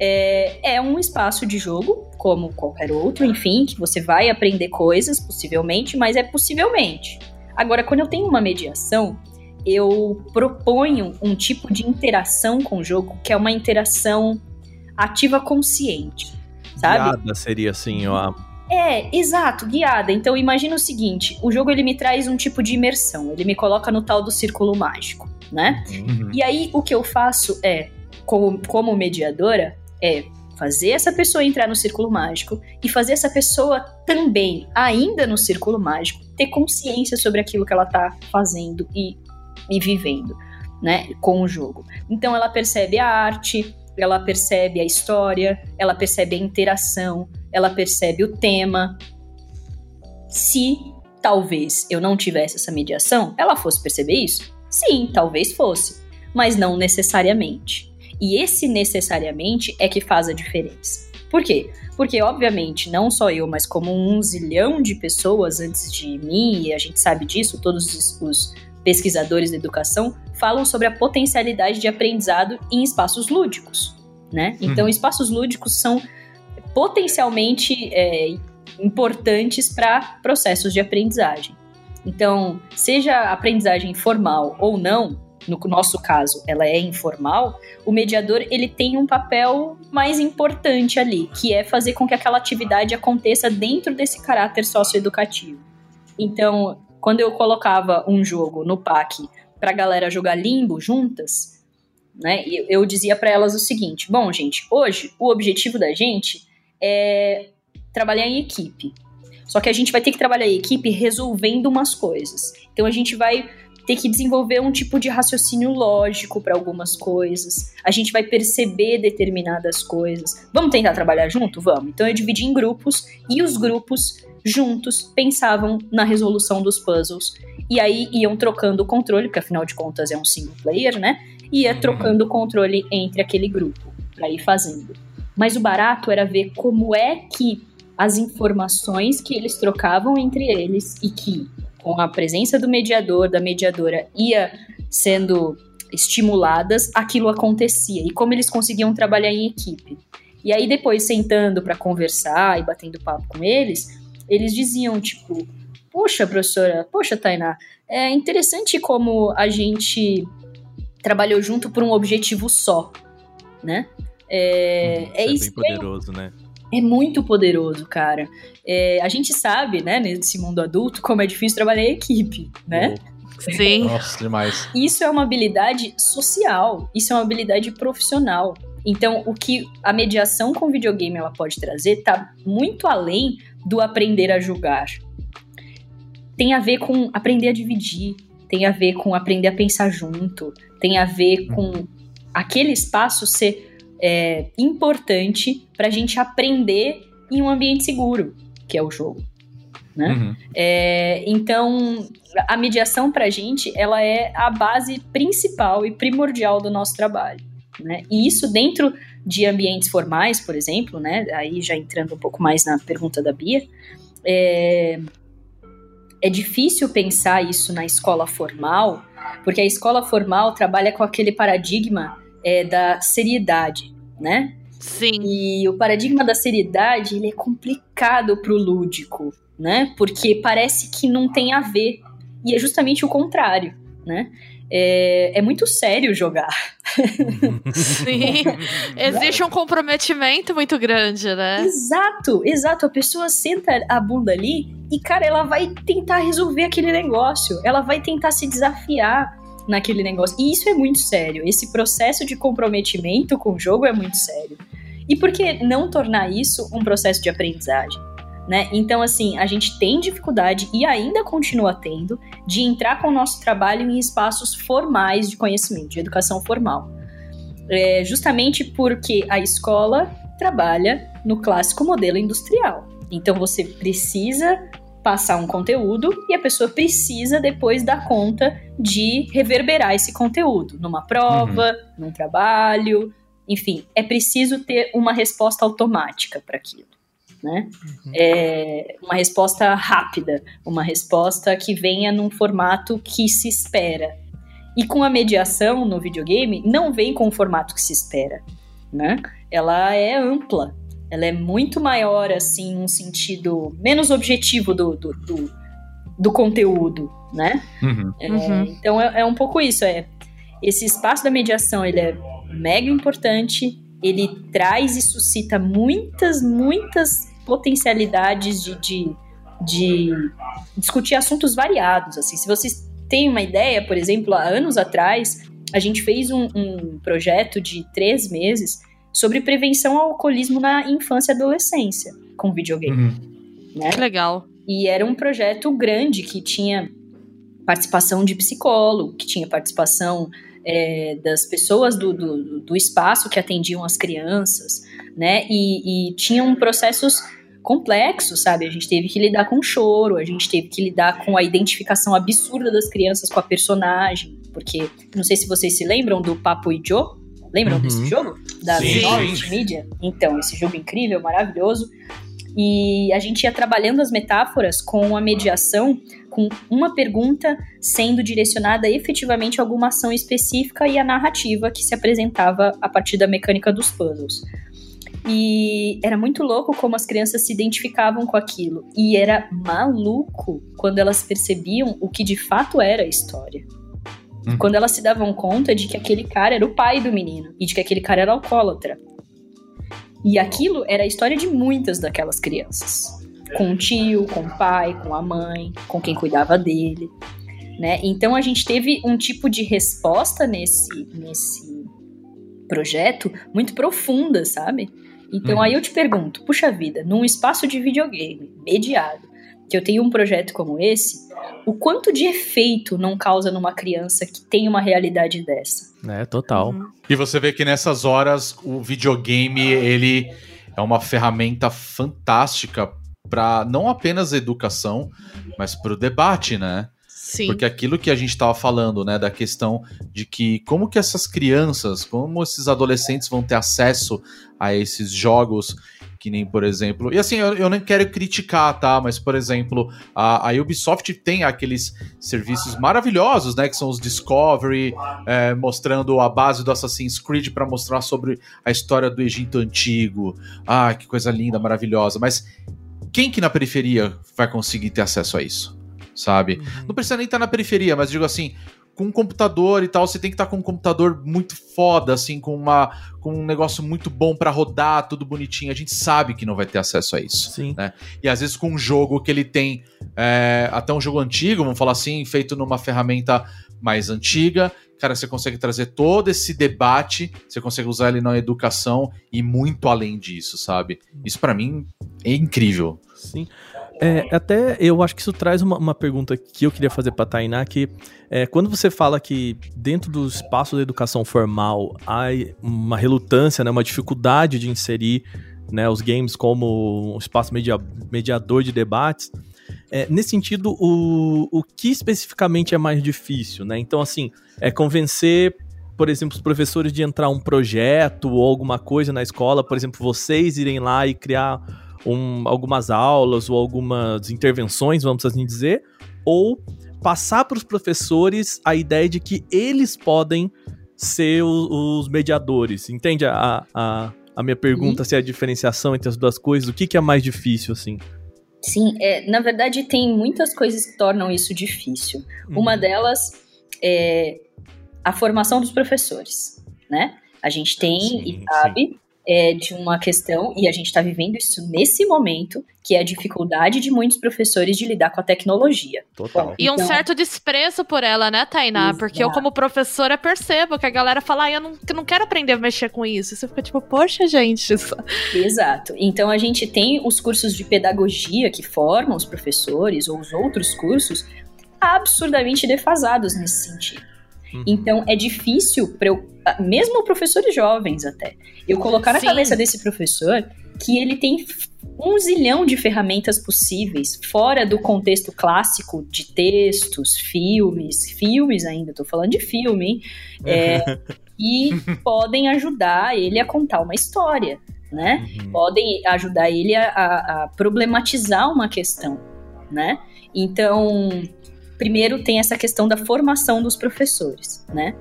é, é, um espaço de jogo, como qualquer outro, enfim, que você vai aprender coisas, possivelmente, mas é possivelmente. Agora, quando eu tenho uma mediação, eu proponho um tipo de interação com o jogo que é uma interação ativa consciente, sabe? Guiada seria assim, ó, é, exato, guiada. Então imagina o seguinte: o jogo ele me traz um tipo de imersão, ele me coloca no tal do círculo mágico, né? Uhum. E aí o que eu faço é, como, como mediadora, é fazer essa pessoa entrar no círculo mágico e fazer essa pessoa também, ainda no círculo mágico, ter consciência sobre aquilo que ela tá fazendo e, e vivendo, né, com o jogo. Então ela percebe a arte, ela percebe a história, ela percebe a interação, ela percebe o tema. Se talvez eu não tivesse essa mediação, ela fosse perceber isso? Sim, talvez fosse, mas não necessariamente. E esse necessariamente é que faz a diferença. Por quê? Porque, obviamente, não só eu, mas como um zilhão de pessoas antes de mim, e a gente sabe disso, todos os pesquisadores da educação falam sobre a potencialidade de aprendizado em espaços lúdicos, né? Então, uhum. espaços lúdicos são potencialmente é, importantes para processos de aprendizagem. Então, seja aprendizagem formal ou não, no nosso caso, ela é informal, o mediador ele tem um papel mais importante ali, que é fazer com que aquela atividade aconteça dentro desse caráter socioeducativo. Então, quando eu colocava um jogo no PAC para a galera jogar limbo juntas, né, eu dizia para elas o seguinte: bom, gente, hoje o objetivo da gente é trabalhar em equipe. Só que a gente vai ter que trabalhar em equipe resolvendo umas coisas. Então a gente vai ter que desenvolver um tipo de raciocínio lógico para algumas coisas. A gente vai perceber determinadas coisas. Vamos tentar trabalhar junto? Vamos. Então eu dividi em grupos e os grupos juntos pensavam na resolução dos puzzles. E aí iam trocando o controle, porque afinal de contas é um single player, né? Ia trocando o controle entre aquele grupo para ir fazendo. Mas o barato era ver como é que as informações que eles trocavam entre eles e que, com a presença do mediador, da mediadora, ia sendo estimuladas, aquilo acontecia e como eles conseguiam trabalhar em equipe. E aí depois sentando para conversar e batendo papo com eles, eles diziam tipo, poxa professora, poxa Tainá, é interessante como a gente trabalhou junto por um objetivo só, né? É, uhum, é, é isso. É bem poderoso, né? É muito poderoso, cara. É, a gente sabe, né, nesse mundo adulto, como é difícil trabalhar em equipe, né? Sim. Nossa, demais. Isso é uma habilidade social, isso é uma habilidade profissional. Então, o que a mediação com videogame ela pode trazer tá muito além do aprender a julgar. Tem a ver com aprender a dividir, tem a ver com aprender a pensar junto, tem a ver com aquele espaço ser é, importante para a gente aprender em um ambiente seguro, que é o jogo. Né? Uhum. É, então, a mediação para a gente, ela é a base principal e primordial do nosso trabalho. Né? E isso dentro de ambientes formais, por exemplo, né? aí já entrando um pouco mais na pergunta da Bia, é, é difícil pensar isso na escola formal, porque a escola formal trabalha com aquele paradigma é da seriedade, né? Sim. E o paradigma da seriedade, ele é complicado pro lúdico, né? Porque parece que não tem a ver. E é justamente o contrário, né? É, é muito sério jogar. Sim. Existe um comprometimento muito grande, né? Exato, exato. A pessoa senta a bunda ali e, cara, ela vai tentar resolver aquele negócio. Ela vai tentar se desafiar naquele negócio. E isso é muito sério. Esse processo de comprometimento com o jogo é muito sério. E por que não tornar isso um processo de aprendizagem? Né? Então, assim, a gente tem dificuldade e ainda continua tendo de entrar com o nosso trabalho em espaços formais de conhecimento, de educação formal. É justamente porque a escola trabalha no clássico modelo industrial. Então, você precisa passar um conteúdo e a pessoa precisa depois dar conta de reverberar esse conteúdo numa prova, uhum. num trabalho, enfim, é preciso ter uma resposta automática para aquilo. Né? Uhum. É uma resposta rápida, uma resposta que venha num formato que se espera. E com a mediação no videogame, não vem com o formato que se espera, né? Ela é ampla, ela é muito maior, assim, num sentido menos objetivo do, do, do, do conteúdo, né? Uhum. É, Uhum. Então é, é um pouco isso, é esse espaço da mediação, ele é mega importante, ele traz e suscita muitas, muitas potencialidades de, de, de discutir assuntos variados, assim, se vocês têm uma ideia, por exemplo, há anos atrás, a gente fez um, um projeto de três meses sobre prevenção ao alcoolismo na infância e adolescência com videogame. Uhum. Né? Que legal. E era um projeto grande que tinha participação de psicólogo, que tinha participação é, das pessoas do, do, do, espaço que atendiam as crianças, né? E, e tinham processos complexos, sabe? A gente teve que lidar com choro, a gente teve que lidar com a identificação absurda das crianças com a personagem, porque não sei se vocês se lembram do Papo e Joe. Lembram Uhum. desse jogo? Da. Norwich Media? Então, esse jogo incrível, maravilhoso. E a gente ia trabalhando as metáforas com a mediação, com uma pergunta sendo direcionada efetivamente a alguma ação específica e a narrativa que se apresentava a partir da mecânica dos puzzles. E era muito louco como as crianças se identificavam com aquilo. E era maluco quando elas percebiam o que de fato era a história. Uhum. Quando elas se davam conta de que aquele cara era o pai do menino e de que aquele cara era alcoólatra. E aquilo era a história de muitas daquelas crianças. Com o tio, com o pai, com a mãe, com quem cuidava dele. Né? Então a gente teve um tipo de resposta nesse, nesse projeto muito profunda, sabe? Então Uhum. aí eu te pergunto, puxa vida, num espaço de videogame mediado, que eu tenho um projeto como esse, o quanto de efeito não causa numa criança que tem uma realidade dessa? É, total. E você vê que nessas horas o videogame ele é uma ferramenta fantástica para não apenas educação, mas para o debate, né? Sim. Porque aquilo que a gente estava falando, né, da questão de que como que essas crianças, como esses adolescentes vão ter acesso a esses jogos, que nem, por exemplo. E assim, eu, eu nem quero criticar, tá? Mas, por exemplo, a, a Ubisoft tem aqueles serviços maravilhosos, né? Que são os Discovery, é, mostrando a base do Assassin's Creed para mostrar sobre a história do Egito Antigo. Ah, que coisa linda, maravilhosa. Mas quem que na periferia vai conseguir ter acesso a isso? Sabe? Não precisa nem estar na periferia, mas digo assim, com um computador e tal, você tem que estar com um computador muito foda, assim, com, uma, com um negócio muito bom para rodar, tudo bonitinho. A gente sabe que não vai ter acesso a isso. Sim. Né? E às vezes com um jogo que ele tem, é, até um jogo antigo, vamos falar assim, feito numa ferramenta mais antiga, cara, você consegue trazer todo esse debate, você consegue usar ele na educação e muito além disso, sabe? Isso para mim é incrível. Sim. É, até eu acho que isso traz uma, uma pergunta que eu queria fazer para Tainá, que é, quando você fala que dentro do espaço da educação formal há uma relutância, né, uma dificuldade de inserir né, os games como um espaço media, mediador de debates, é, nesse sentido, o, o que especificamente é mais difícil? Né? Então, assim, é convencer por exemplo, os professores de entrar um projeto ou alguma coisa na escola, por exemplo, vocês irem lá e criar um, algumas aulas ou algumas intervenções, vamos assim dizer, ou passar para os professores a ideia de que eles podem ser o- os mediadores. Entende a, a, a minha pergunta, se é a diferenciação entre as duas coisas? O que, que é mais difícil, assim? Sim, é, na verdade tem muitas coisas que tornam isso difícil. Uma delas é a formação dos professores, né? A gente tem Sim, e sabe é, de uma questão, e a gente está vivendo isso nesse momento, que é a dificuldade de muitos professores de lidar com a tecnologia. Total. E um Então- certo desprezo por ela, né, Tainá? Exato. Porque eu, como professora, percebo que a galera fala, ah, eu não, eu não quero aprender a mexer com isso. E você fica tipo, poxa, gente. isso- Exato. Então a gente tem os cursos de pedagogia que formam os professores, ou os outros cursos, absurdamente defasados nesse sentido. Uhum. Então é difícil para eu, ah, mesmo professores jovens até, eu colocar na Sim. cabeça desse professor que ele tem um zilhão de ferramentas possíveis fora do contexto clássico de textos, filmes, filmes ainda, tô falando de filme, hein? É, e podem ajudar ele a contar uma história, né? Uhum. podem ajudar ele a, a- a problematizar uma questão, né? Então, primeiro tem essa questão da formação dos professores, né?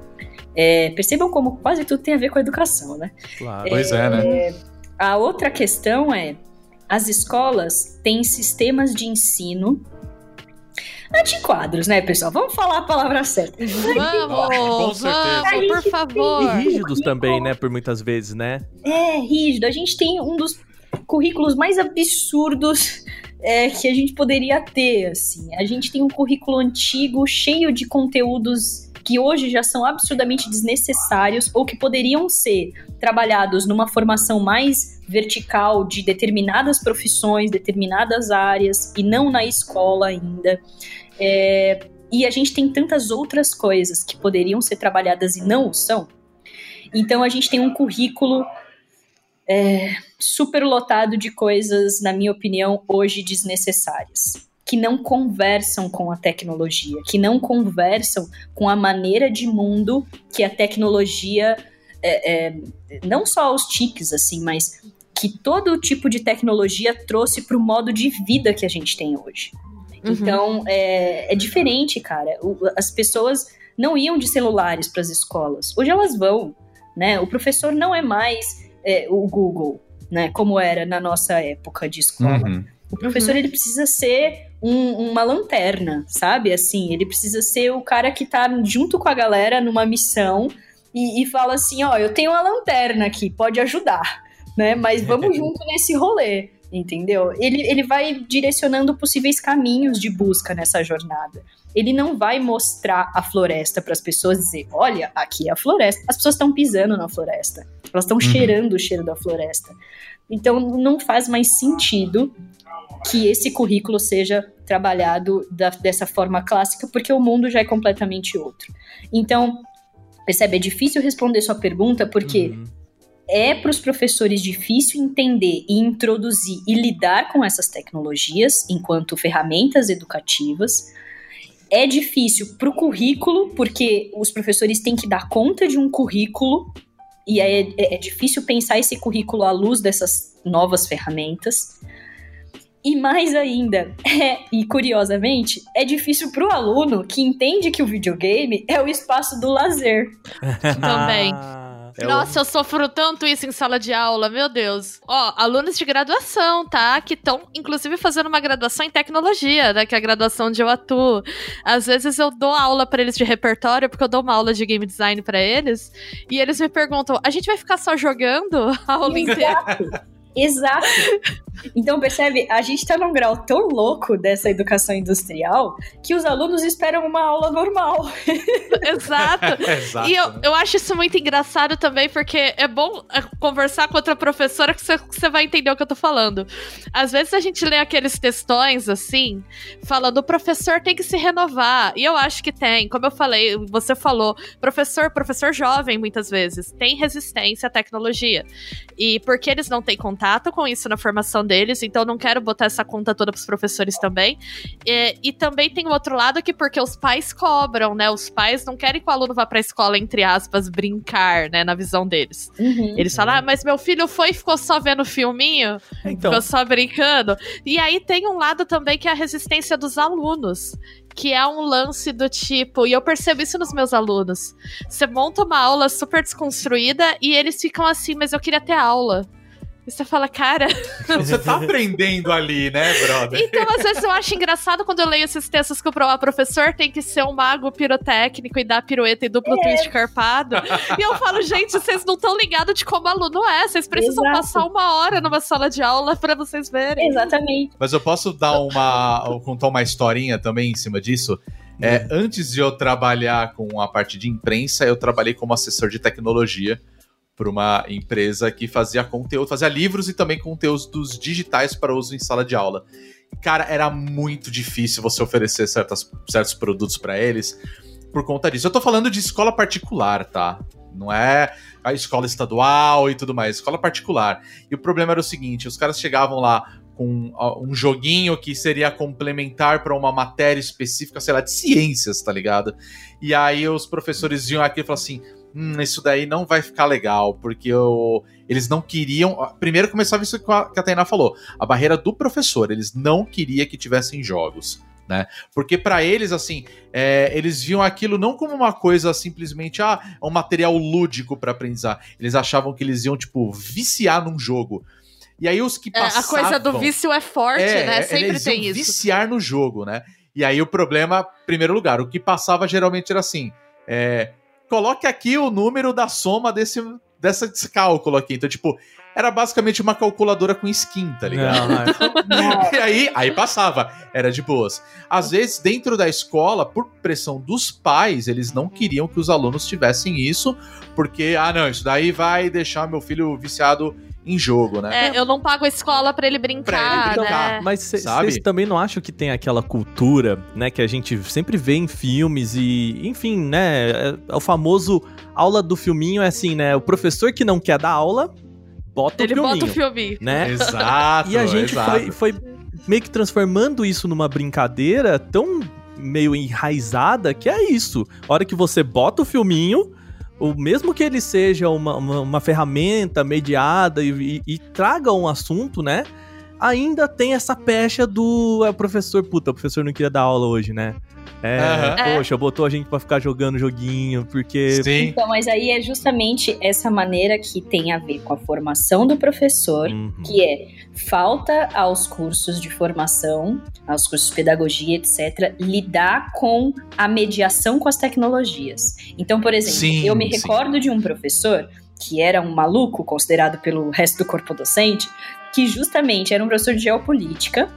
É, percebam como quase tudo tem a ver com a educação, né? Claro. Pois é, né? A outra questão é as escolas têm sistemas de ensino antiquadros, né, pessoal? Vamos falar a palavra certa. Vamos, certeza. vamos, por favor. E rígidos também, né? Por muitas vezes, né? É, rígido. A gente tem um dos currículos mais absurdos é, que a gente poderia ter, assim. A gente tem um currículo antigo, cheio de conteúdos que hoje já são absurdamente desnecessários ou que poderiam ser trabalhados numa formação mais vertical de determinadas profissões, determinadas áreas e não na escola ainda. É, e a gente tem tantas outras coisas que poderiam ser trabalhadas e não o são. Então a gente tem um currículo é, super lotado de coisas, na minha opinião, hoje desnecessárias. Que não conversam com a tecnologia, que não conversam com a maneira de mundo que a tecnologia. é, é, não só os tiques, assim, mas que todo tipo de tecnologia trouxe para o modo de vida que a gente tem hoje. Uhum. Então, é, é diferente, cara. O- as pessoas não iam de celulares para as escolas. Hoje elas vão, né? O professor não é mais é, o Google, né? Como era na nossa época de escola. Uhum. O professor ele precisa ser um- uma lanterna, sabe? Assim, ele precisa ser o cara que tá junto com a galera numa missão e, e fala assim, ó, eu tenho uma lanterna aqui, pode ajudar, né? Mas vamos junto nesse rolê, entendeu? Ele, ele vai direcionando possíveis caminhos de busca nessa jornada. Ele não vai mostrar a floresta para as pessoas e dizer, olha, aqui é a floresta. As pessoas estão pisando na floresta, elas estão cheirando o cheiro da floresta. Então não faz mais sentido que esse currículo seja trabalhado da- dessa forma clássica, porque o mundo já é completamente outro. Então, percebe, é difícil responder sua pergunta, porque Uhum. É para os professores difícil entender e introduzir e lidar com essas tecnologias enquanto ferramentas educativas. É difícil para o currículo, porque os professores têm que dar conta de um currículo, e é, é- é difícil pensar esse currículo à luz dessas novas ferramentas. E mais ainda, é, e curiosamente, é difícil para o aluno que entende que o videogame é o espaço do lazer. Também. É o- Nossa, eu sofro tanto isso em sala de aula, meu Deus. Ó, alunos de graduação, tá? Que estão, inclusive, fazendo uma graduação em tecnologia, né? Que é a graduação onde eu atuo. Às vezes eu dou aula pra eles de repertório, porque eu dou uma aula de game design pra eles. E eles me perguntam: a gente vai ficar só jogando a aula inteira? Exato. Então, percebe? A gente tá num grau tão louco dessa educação industrial que os alunos esperam uma aula normal. Exato. Exato. E eu, né? eu acho isso muito engraçado também, porque é bom é, conversar com outra professora que você- que você vai entender o que eu tô falando. Às vezes a gente lê aqueles textões assim, falando o professor tem que se renovar. E eu acho que tem. Como eu falei, você falou, professor, professor jovem, muitas vezes, tem resistência à tecnologia. E porque eles não têm contato com isso na formação deles, então não quero botar essa conta toda pros professores também. E, e também tem o outro lado que porque os pais cobram, né? Os pais não querem que o aluno vá pra escola, entre aspas, brincar, né? Na visão deles. Uhum. Eles falam, ah, mas meu filho foi e ficou só vendo filminho, Então, ficou só brincando. E aí tem um lado também que é a resistência dos alunos. Que é um lance do tipo, e eu percebo isso nos meus alunos. Você monta uma aula super desconstruída e eles ficam assim, mas eu queria ter aula. Você fala, cara. Você tá aprendendo ali, né, brother? Então, às vezes eu acho engraçado quando eu leio esses textos que o pro- professor tem que ser um mago pirotécnico e dar pirueta e duplo twist carpado. E eu falo, gente, vocês não estão ligados de como aluno é. Vocês precisam Exato. passar uma hora numa sala de aula pra vocês verem. Exatamente. Mas eu posso dar uma. contar uma historinha também em cima disso? É, antes de eu trabalhar com a parte de imprensa, eu trabalhei como assessor de tecnologia para uma empresa que fazia conteúdo, fazia livros e também conteúdos digitais para uso em sala de aula. Cara, era muito difícil você oferecer certas, certos produtos para eles por conta disso. Eu tô falando de escola particular, tá? Não é a escola estadual e tudo mais, escola particular. E o problema era o seguinte: os caras chegavam lá com um joguinho que seria complementar para uma matéria específica, sei lá, de ciências, tá ligado? E aí os professores iam aqui e falavam assim: hum, isso daí não vai ficar legal, porque eu, eles não queriam. ó, Primeiro começava isso que a, que a Tainá falou: a barreira do professor, eles não queriam que tivessem jogos. Né? Porque para eles, assim, é, eles viam aquilo não como uma coisa simplesmente, ah, é um material lúdico para aprendizar. Eles achavam que eles iam, tipo, viciar num jogo. E aí os que É, passavam... a coisa do vício é forte, É, né? é, Sempre tem iam isso. viciar no jogo, né? E aí o problema, primeiro lugar, o que passava geralmente era assim: é, coloque aqui o número da soma desse, dessa, desse cálculo aqui. Então, tipo, era basicamente uma calculadora com skin, tá ligado? não, é- E aí, aí passava, era de boas. Às vezes, dentro da escola, por pressão dos pais, eles não queriam que os alunos tivessem isso, porque, ah, não, isso daí vai deixar meu filho viciado em jogo, né? É, eu não pago a escola pra ele brincar, Pra ele brincar. né? Mas cê- Sabe? vocês também não acham que tem aquela cultura, né, que a gente sempre vê em filmes e, enfim, né, é, é o famoso aula do filminho é assim, né, o professor que não quer dar aula, bota Ele o filminho, bota o filme. né? Exato. E a gente exato. foi, foi meio que transformando isso numa brincadeira tão meio enraizada que é isso. A hora que você bota o filminho, o mesmo que ele seja uma, uma, uma ferramenta mediada e, e- e traga um assunto, né? Ainda tem essa pecha do é, professor, puta, o professor não queria dar aula hoje, né? É, Aham. poxa, botou a gente pra ficar jogando joguinho, porque. Sim. Então, mas aí é justamente essa maneira que tem a ver com a formação do professor, Uhum. que é falta aos cursos de formação, aos cursos de pedagogia, etc., lidar com a mediação com as tecnologias. Então, por exemplo, Sim, eu me sim. recordo de um professor que era um maluco, considerado pelo resto do corpo docente, que justamente era um professor de geopolítica.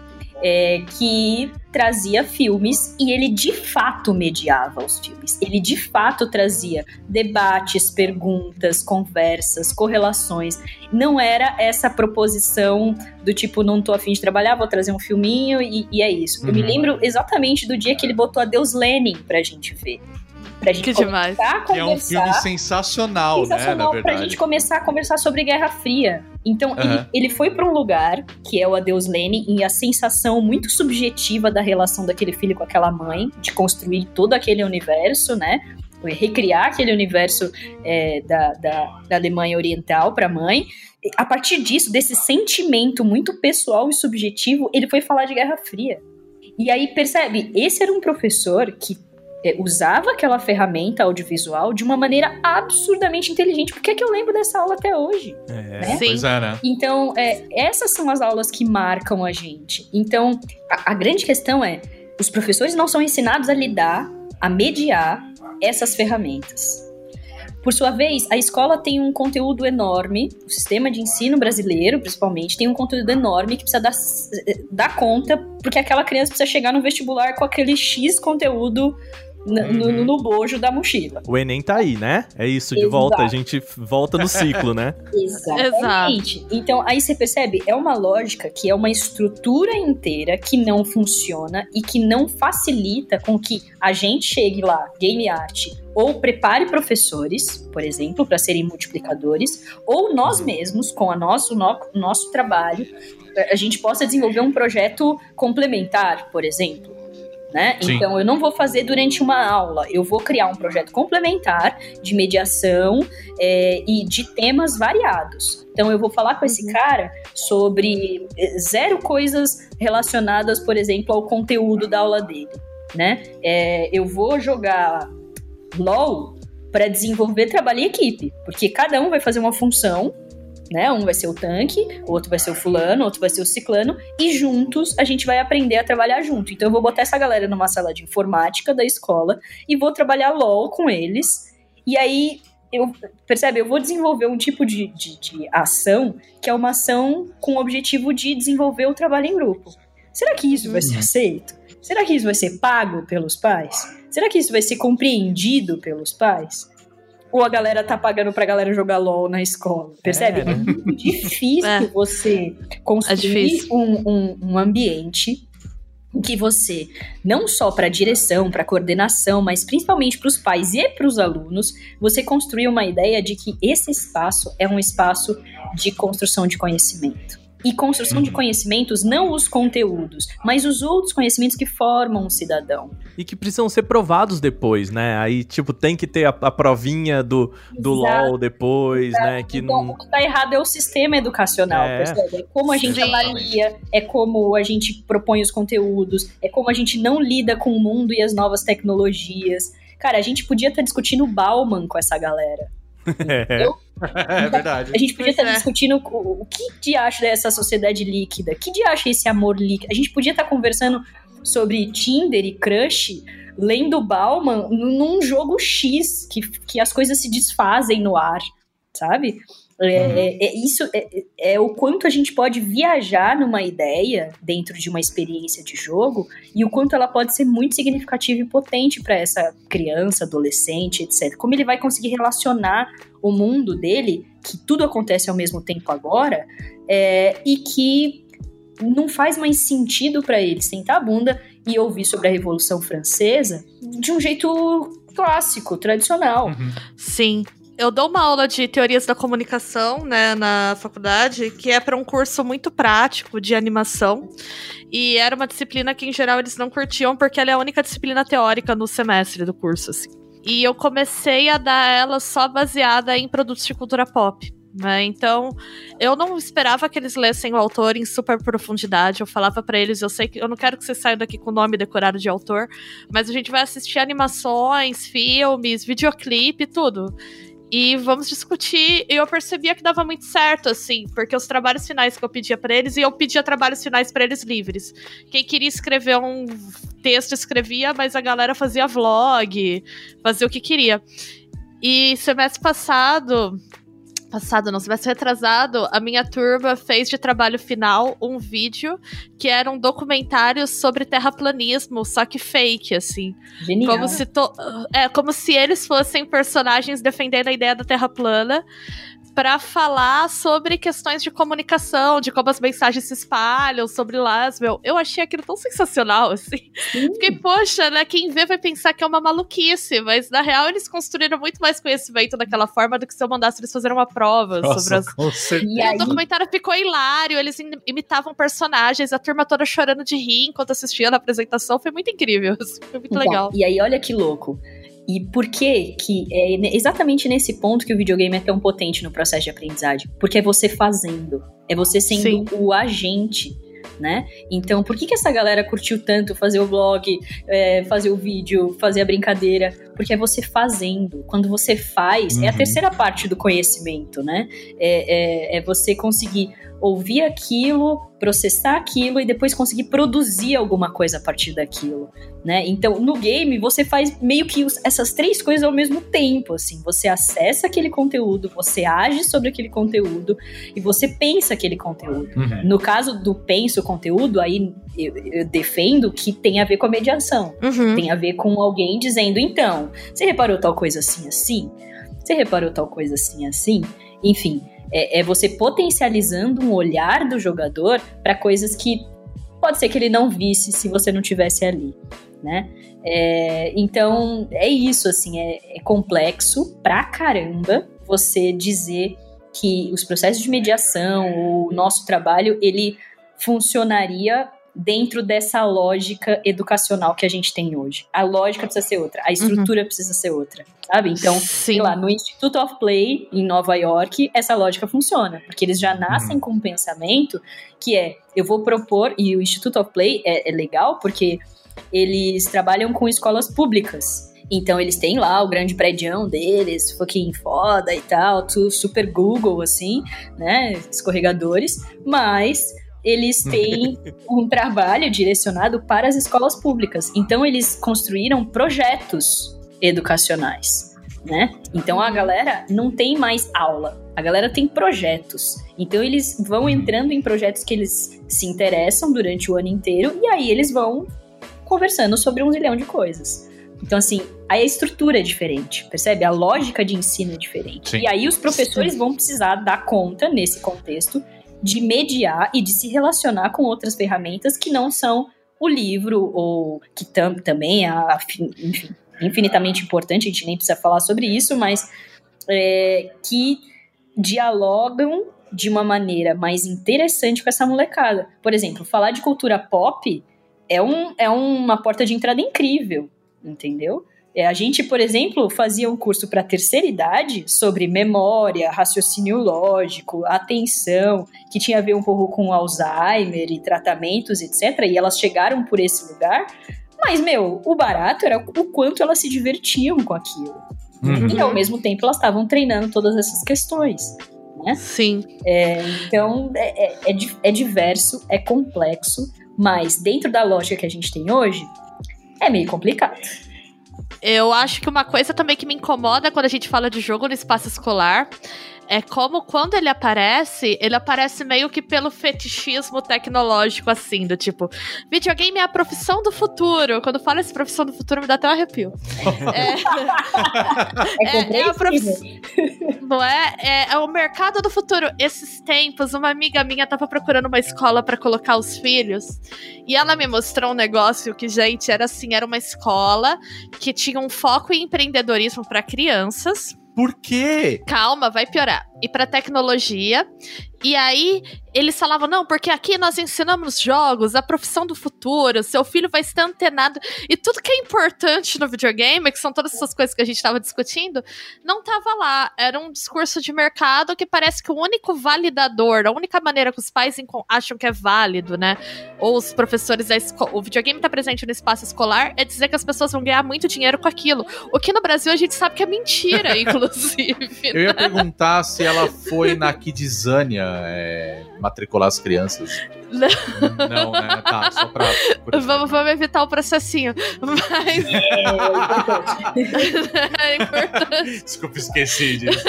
É, que trazia filmes e ele de fato mediava os filmes. Ele de fato trazia debates, perguntas, conversas, correlações. Não era essa proposição do tipo, não tô afim de trabalhar, vou trazer um filminho e, e é isso. Eu me Uhum. lembro exatamente do dia que ele botou a Deus Lenin pra gente ver. Pra gente Que demais. começar a Que é um filme conversar. sensacional, né? Na sensacional pra verdade. gente começar a conversar sobre Guerra Fria. Então, ele, Aham. ele foi pra um lugar, que é o Adeus Lenin, e a sensação muito subjetiva da relação daquele filho com aquela mãe, de construir todo aquele universo, né? Recriar aquele universo é, da, da, da Alemanha Oriental pra mãe. E A partir disso, desse sentimento muito pessoal e subjetivo, ele foi falar de Guerra Fria. E aí, percebe, esse era um professor que é, usava aquela ferramenta audiovisual de uma maneira absurdamente inteligente. Por que, é que eu lembro dessa aula até hoje? É. né? Sim. Pois é, né? Então, é, essas são as aulas que marcam a gente. Então, a, a grande questão é: os professores não são ensinados a lidar, a mediar essas ferramentas. Por sua vez, a escola tem um conteúdo enorme, o sistema de ensino brasileiro, principalmente, tem um conteúdo enorme que precisa dar, dar conta, porque aquela criança precisa chegar no vestibular com aquele X conteúdo Uhum. no, no bojo da mochila. O Enem tá aí, né? É isso, de Exato. volta, a gente volta no ciclo, né? Exatamente. Então, aí você percebe, é uma lógica que é uma estrutura inteira que não funciona e que não facilita com que a gente chegue lá, game art, ou prepare professores, por exemplo, para serem multiplicadores, ou nós mesmos, com a nosso, no, nosso trabalho, a gente possa desenvolver um projeto complementar, por exemplo. Né? Sim. Então, eu não vou fazer durante uma aula, eu vou criar um projeto complementar de mediação é, e de temas variados. Então, eu vou falar com esse cara sobre eh, zero coisas relacionadas, por exemplo, ao conteúdo da aula dele. Né? É, eu vou jogar LOL para desenvolver trabalho em equipe, porque cada um vai fazer uma função né? Um vai ser o tanque, o outro vai ser o fulano, o outro vai ser o ciclano, e juntos a gente vai aprender a trabalhar junto. Então eu vou botar essa galera numa sala de informática da escola e vou trabalhar LOL com eles. E aí, eu, percebe, eu vou desenvolver um tipo de, de, de ação que é uma ação com o objetivo de desenvolver o trabalho em grupo. Será que isso vai ser aceito? Será que isso vai ser pago pelos pais? Será que isso vai ser compreendido pelos pais? Ou a galera tá pagando pra galera jogar LOL na escola? Percebe? É, né? É muito difícil É. você construir difícil. um, um, um ambiente em que você, não só para direção, para coordenação, mas principalmente para os pais e para os alunos, você construir uma ideia de que esse espaço é um espaço de construção de conhecimento. E construção de conhecimentos, não os conteúdos, mas os outros conhecimentos que formam um cidadão. E que precisam ser provados depois, né? Aí, tipo, tem que ter a, a provinha do, do Exato, LOL depois, né? Que Então, não. o que tá errado é o sistema educacional, É. percebe? É como a gente Sim. avalia, é como a gente propõe os conteúdos, é como a gente não lida com o mundo e as novas tecnologias. Cara, a gente podia estar discutindo Bauman com essa galera. É. É verdade. A gente podia estar é. discutindo o, o que de acha dessa sociedade líquida, que de acha esse amor líquido. A gente podia estar conversando sobre Tinder e crush, lendo Bauman num jogo X, que, que as coisas se desfazem no ar, sabe? É, é- é isso é, é o quanto a gente pode viajar numa ideia dentro de uma experiência de jogo e o quanto ela pode ser muito significativa e potente para essa criança, adolescente, etc. Como ele vai conseguir relacionar o mundo dele, que tudo acontece ao mesmo tempo agora, é, e que não faz mais sentido para ele sentar a bunda e ouvir sobre a Revolução Francesa de um jeito clássico, tradicional. Sim. Eu dou uma aula de teorias da comunicação, né, na faculdade, que é para um curso muito prático de animação. E era uma disciplina que, em geral, eles não curtiam, porque ela é a única disciplina teórica no semestre do curso, assim. E eu comecei a dar ela só baseada em produtos de cultura pop. Né? Então, eu não esperava que eles lessem o autor em super profundidade. Eu falava pra eles, eu sei que eu não quero que vocês saiam daqui com o nome decorado de autor, mas a gente vai assistir animações, filmes, videoclipe, tudo. E vamos discutir. E eu percebia que dava muito certo, assim, porque os trabalhos finais que eu pedia pra eles, e eu pedia trabalhos finais pra eles livres. Quem queria escrever um texto, escrevia, mas a galera fazia vlog, fazia o que queria. E semestre passado. Passado, não, semestre retrasado, a minha turma fez de trabalho final um vídeo que era um documentário sobre terraplanismo, só que fake, assim. Genial. Como se, to- é, como se eles fossem personagens defendendo a ideia da Terra plana para falar sobre questões de comunicação, de como as mensagens se espalham, sobre Laswell. Eu achei aquilo tão sensacional, assim. Fiquei, poxa, né? Quem vê vai pensar que é uma maluquice, mas na real eles construíram muito mais conhecimento daquela forma do que se eu mandasse eles fazerem uma prova sobre as com certeza. E aí, o documentário ficou hilário, eles im- imitavam personagens, a turma toda chorando de rir enquanto assistia na apresentação. Foi muito incrível. assim, Foi muito Então, legal. E aí, olha que louco. E por que que é exatamente nesse ponto que o videogame é tão potente no processo de aprendizagem? Porque é você fazendo, é você sendo Sim. o agente, né? Então, por que que essa galera curtiu tanto fazer o vlog, é, fazer o vídeo, fazer a brincadeira? Porque é você fazendo. Quando você faz, é a Uhum. terceira parte do conhecimento, né? É, é- é você conseguir ouvir aquilo, processar aquilo e depois conseguir produzir alguma coisa a partir daquilo, né? Então, no game você faz meio que essas três coisas ao mesmo tempo, assim, você acessa aquele conteúdo, você age sobre aquele conteúdo e você pensa aquele conteúdo. Uhum. No caso do penso conteúdo, aí eu, eu defendo que tem a ver com a mediação. Uhum. Tem a ver com alguém dizendo, então, você reparou tal coisa assim assim? Você reparou tal coisa assim assim? Enfim, é, é você potencializando um olhar do jogador para coisas que pode ser que ele não visse se você não tivesse ali, né? É, então é isso, assim, é, é complexo pra caramba você dizer que os processos de mediação, o nosso trabalho, ele funcionaria dentro dessa lógica educacional que a gente tem hoje. A lógica precisa ser outra, a estrutura precisa ser outra, sabe? Então, Sim. sei lá, no Institute of Play, em Nova York, essa lógica funciona, porque eles já nascem com um pensamento que é, eu vou propor, e o Institute of Play é, é legal porque eles trabalham com escolas públicas. Então eles têm lá o grande prédio deles, fucking foda e tal, tudo super Google, assim, né? Escorregadores, mas eles têm um trabalho direcionado para as escolas públicas. Então eles construíram projetos educacionais, né? Então a galera não tem mais aula, a galera tem projetos. Então eles vão entrando em projetos que eles se interessam durante o ano inteiro e aí eles vão conversando sobre um zilhão de coisas. Então, assim, aí a estrutura é diferente, percebe? A lógica de ensino é diferente. Sim. E aí os professores vão precisar dar conta, nesse contexto, de mediar e de se relacionar com outras ferramentas que não são o livro, ou que tam, também é enfim, infinitamente importante, a gente nem precisa falar sobre isso, mas é, que dialogam de uma maneira mais interessante com essa molecada. Por exemplo, falar de cultura pop é, um, é uma porta de entrada incrível, entendeu? É, a gente, por exemplo, fazia um curso para terceira idade sobre memória, raciocínio lógico, atenção, que tinha a ver um pouco com Alzheimer e tratamentos, etc. E elas chegaram por esse lugar. Mas, meu, o barato era o quanto elas se divertiam com aquilo. Uhum. E ao mesmo tempo elas estavam treinando todas essas questões. Sim. Então é, é- é é diverso, é complexo, mas dentro da lógica que a gente tem hoje, é meio complicado. Eu acho que uma coisa também que me incomoda quando a gente fala de jogo no espaço escolar é como quando ele aparece, ele aparece meio que pelo fetichismo tecnológico, assim, do tipo, videogame é a profissão do futuro. Quando fala essa profissão do futuro, me dá até um arrepio. É, É, é a compreensível. profissão. Não é? é? é o mercado do futuro. Esses tempos, uma amiga minha tava procurando uma escola pra colocar os filhos. E ela me mostrou um negócio que, gente, era assim: era uma escola que tinha um foco em empreendedorismo pra crianças. Por quê? Calma, vai piorar. E pra tecnologia. E aí, eles falavam, não, porque aqui nós ensinamos jogos, a profissão do futuro, seu filho vai ser antenado. E tudo que é importante no videogame, que são todas essas coisas que a gente tava discutindo, não tava lá. Era um discurso de mercado que parece que o único validador, a única maneira que os pais acham que é válido, né? Ou os professores da escola. O videogame tá presente no espaço escolar, é dizer que as pessoas vão ganhar muito dinheiro com aquilo. O que no Brasil a gente sabe que é mentira, inclusive. Eu ia perguntar se ela foi na Kidzania é, matricular as crianças. Não, né? Tá, só pra. Vamos, vamos evitar o processinho. Mas É importante. é importante. Desculpa, esqueci disso.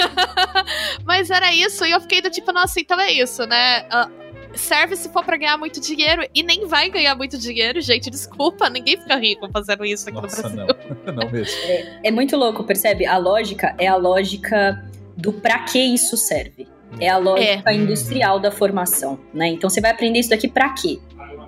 Mas era isso, e eu fiquei do tipo, nossa, então é isso, né? Ah, serve se for pra ganhar muito dinheiro, e nem vai ganhar muito dinheiro, gente. Desculpa, ninguém fica rico fazendo isso aqui Nossa, no Brasil. não. Não mesmo. É muito louco, percebe? A lógica é a lógica do pra que isso serve. É a lógica industrial da formação, né? Então você vai aprender isso daqui pra quê?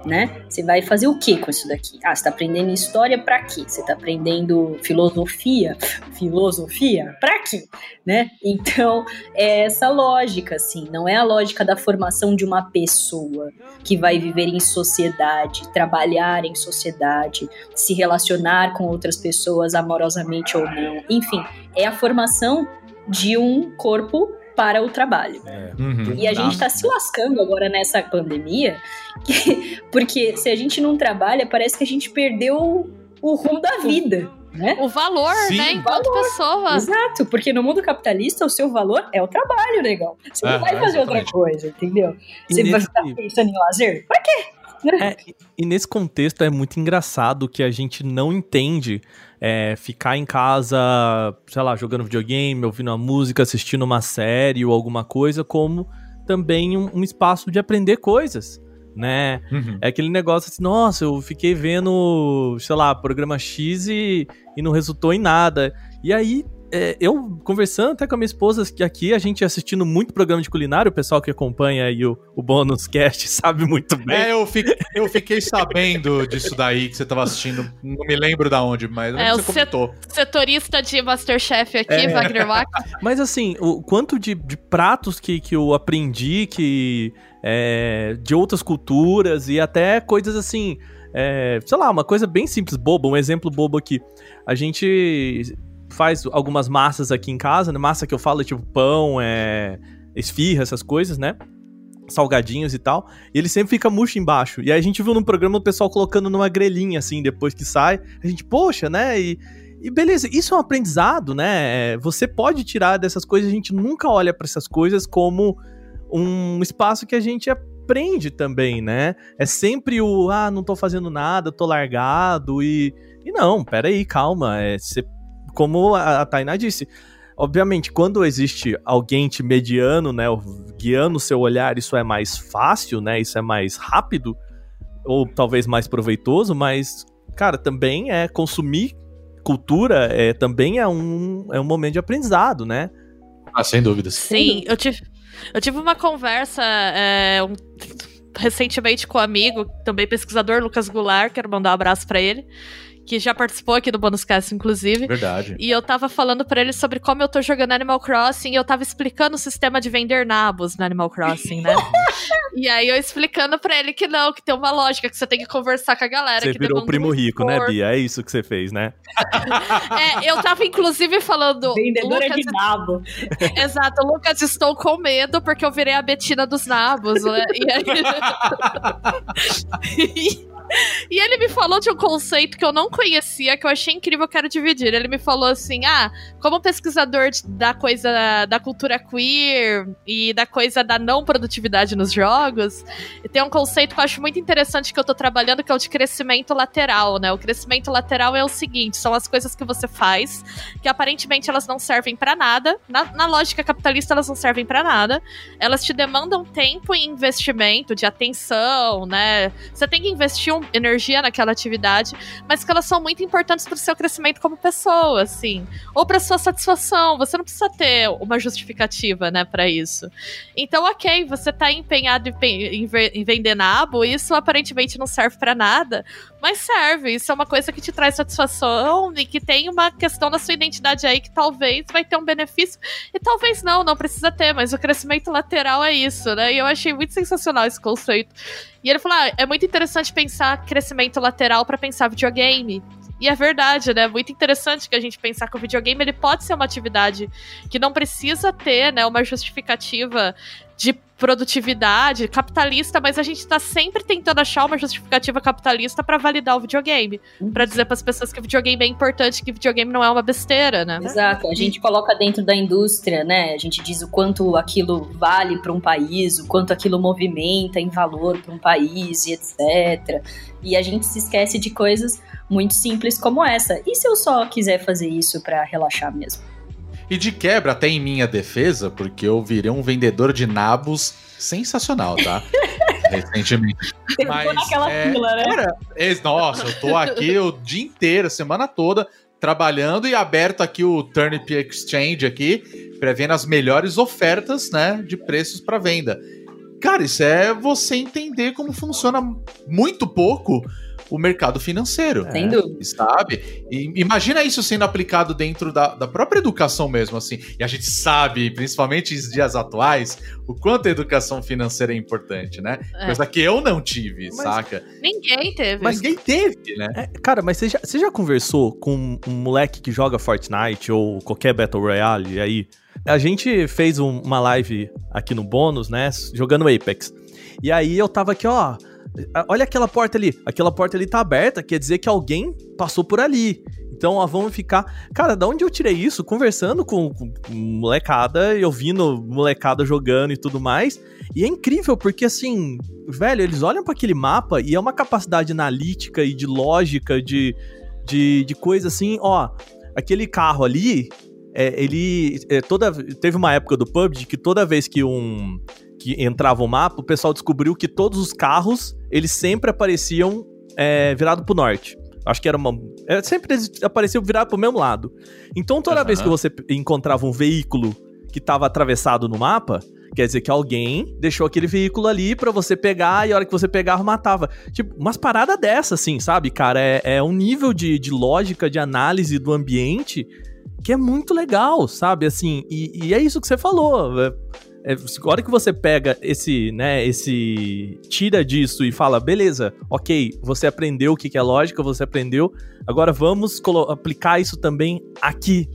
Né? Você vai fazer o que com isso daqui? Ah, você tá aprendendo história pra quê? Você tá aprendendo filosofia? Filosofia? Pra quê? Né? Então, é essa lógica, assim, não é a lógica da formação de uma pessoa que vai viver em sociedade, trabalhar em sociedade, se relacionar com outras pessoas amorosamente ou não. Enfim, é a formação de um corpo para o trabalho. Uhum. E a gente tá se lascando agora nessa pandemia, que- porque se a gente não trabalha, parece que a gente perdeu o rumo da vida. né? O valor, Sim. né, enquanto pessoa. Exato, porque no mundo capitalista o seu valor é o trabalho, legal. Você não É, vai é, fazer outra exatamente. coisa, entendeu? E Você vai ficar pensando em lazer? Pra quê? É, e nesse contexto é muito engraçado que a gente não entende é, ficar em casa, sei lá, jogando videogame, ouvindo uma música, assistindo uma série ou alguma coisa, como também um, um espaço de aprender coisas, né? Uhum. É aquele negócio assim, nossa, eu fiquei vendo, sei lá, programa X e, e não resultou em nada. E aí, é, eu conversando até com a minha esposa, que aqui a gente assistindo muito programa de culinária, o pessoal que acompanha aí o, o Bônus Cast sabe muito bem. É, eu fiquei, eu fiquei sabendo disso daí que você tava assistindo. Não me lembro da onde, mas É, você o comentou. Setorista de Masterchef aqui, É. Wagner Wack. Mas assim, o quanto de, de pratos que, que eu aprendi, que é, de outras culturas e até coisas assim, é, sei lá, uma coisa bem simples, boba, um exemplo bobo aqui. A gente faz algumas massas aqui em casa, né? Massa que eu falo tipo pão, é, esfirra, essas coisas, né? Salgadinhos e tal. E ele sempre fica murcho embaixo. E aí a gente viu no programa o pessoal colocando numa grelhinha, assim, depois que sai. A gente, poxa, né? E, e beleza, isso é um aprendizado, né? É, Você pode tirar dessas coisas, a gente nunca olha pra essas coisas como um espaço que a gente aprende também, né? É sempre o, ah, não tô fazendo nada, tô largado e. E não, peraí, calma. É, você, como a, a Tainá disse, obviamente, quando existe alguém te mediano, né, guiando o seu olhar, isso é mais fácil, né? Isso é mais rápido, ou talvez mais proveitoso, mas, cara, também é consumir cultura é, também é um, é um momento de aprendizado, né? Ah, sem dúvidas. Sim, eu tive, eu tive uma conversa é, um- recentemente com um amigo, também pesquisador, Lucas Goulart, quero mandar um abraço pra ele, que já participou aqui do Bonus Cast, inclusive. Verdade. E eu tava falando pra ele sobre como eu tô jogando Animal Crossing e eu tava explicando o sistema de vender nabos no Animal Crossing, né? e aí eu explicando pra ele que não, que tem uma lógica, que você tem que conversar com a galera. Você virou o primo um rico, né. Bia? É isso que você fez, né? É, eu tava inclusive falando. Vendedora Lucas, de nabo. Exato, Lucas, estou com medo porque eu virei a Betina dos nabos, né? E, aí... e ele me falou de um conceito que eu não conhecia, que eu achei incrível, eu quero dividir. Ele me falou assim: ah, como pesquisador da coisa da cultura queer e da coisa da não produtividade nos jogos, tem um conceito que eu acho muito interessante que eu tô trabalhando, que é o de crescimento lateral, né? O crescimento lateral é o seguinte: são as coisas que você faz, que aparentemente elas não servem pra nada. Na, na lógica capitalista, elas não servem pra nada. Elas te demandam tempo e investimento, de atenção, né? Você tem que investir energia naquela atividade, mas que elas são muito importantes pro seu crescimento como pessoa, assim. Ou pra sua satisfação. Você não precisa ter uma justificativa, né, pra isso. Então, ok, você tá empenhado em, em em vender nabo, isso aparentemente não serve pra nada, mas serve. Isso é uma coisa que te traz satisfação e que tem uma questão da sua identidade aí que talvez vai ter um benefício e talvez não, não precisa ter, mas o crescimento lateral é isso, né? E eu achei muito sensacional esse conceito. E ele falou: ah, é muito interessante pensar crescimento lateral pra pensar videogame. E é verdade, né? Muito interessante que a gente pensar que o videogame ele pode ser uma atividade que não precisa ter, né, uma justificativa de produtividade capitalista, mas a gente tá sempre tentando achar uma justificativa capitalista pra validar o videogame, Pra dizer pras pessoas que o videogame é importante, que o videogame não é uma besteira, né? Exato, a gente coloca dentro da indústria, né? A gente diz o quanto aquilo vale para um país, o quanto aquilo movimenta em valor para um país e etc. E a gente se esquece de coisas muito simples como essa. E se eu só quiser fazer isso para relaxar mesmo? E de quebra, até em minha defesa, porque eu virei um vendedor de nabos sensacional, tá? Recentemente. Você Mas, naquela é, fila, né? Cara, é- nossa, eu tô aqui o dia inteiro, a semana toda, trabalhando e aberto aqui o Turnip Exchange aqui, prevendo as melhores ofertas, né, de preços para venda. Cara, isso é você entender como funciona muito pouco o mercado financeiro. Sem dúvida. Sabe? E imagina isso sendo aplicado dentro da, da própria educação mesmo, assim. E a gente sabe, principalmente nos dias atuais, o quanto a educação financeira é importante, né? É. Coisa que eu não tive, Mas- saca? Ninguém teve. Mas ninguém teve, né? É, cara, mas você já, você já conversou com um moleque que joga Fortnite ou qualquer Battle Royale aí? A gente fez um- uma live aqui no bônus, né? Jogando Apex. E aí eu tava aqui, ó. Olha aquela porta ali. Aquela porta ali tá aberta, quer dizer que alguém passou por ali. Então, ó, vamos ficar. Cara, da onde eu tirei isso? Conversando com, com molecada e ouvindo molecada jogando e tudo mais. E é incrível, porque assim, velho, eles olham para aquele mapa e é uma capacidade analítica e de lógica, de, de, de coisa assim, ó. Aquele carro ali, é, ele. É, toda, teve uma época do PUBG que toda vez que um. Que entrava o mapa, o pessoal descobriu que todos os carros, eles sempre apareciam é, virado pro norte. Acho que era uma. É, sempre apareciam virado pro mesmo lado. Então toda uhum. vez que você encontrava um veículo que tava atravessado no mapa, quer dizer que alguém deixou aquele veículo ali para você pegar e a hora que você pegava matava. Tipo, umas paradas dessa, assim, sabe, cara? É, é um nível de, de lógica, de análise do ambiente que é muito legal, sabe? Assim, e, e é isso que você falou. É, é, a hora que você pega esse, né, esse. tira disso e fala, beleza, ok, você aprendeu o que é lógica, você aprendeu, agora vamos aplicar isso também aqui,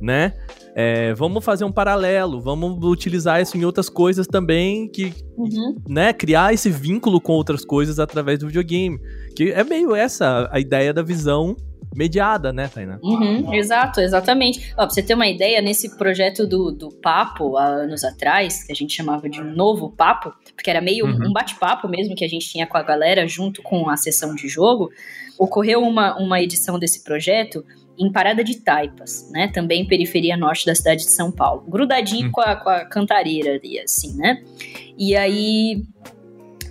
né? É, vamos fazer um paralelo, vamos utilizar isso em outras coisas também, que, uhum. né, criar esse vínculo com outras coisas através do videogame. Que é meio essa a ideia da visão mediada, né, Tainá? Uhum, exato, exatamente. Ó, pra você ter uma ideia, nesse projeto do, do Papo, há anos atrás, que a gente chamava de um novo Papo, porque era meio uhum. um bate-papo mesmo que a gente tinha com a galera junto com a sessão de jogo, ocorreu uma, uma edição desse projeto em Parada de Taipas, né? Também periferia norte da cidade de São Paulo. Grudadinho uhum. com, a, com a cantareira ali, assim, né? E aí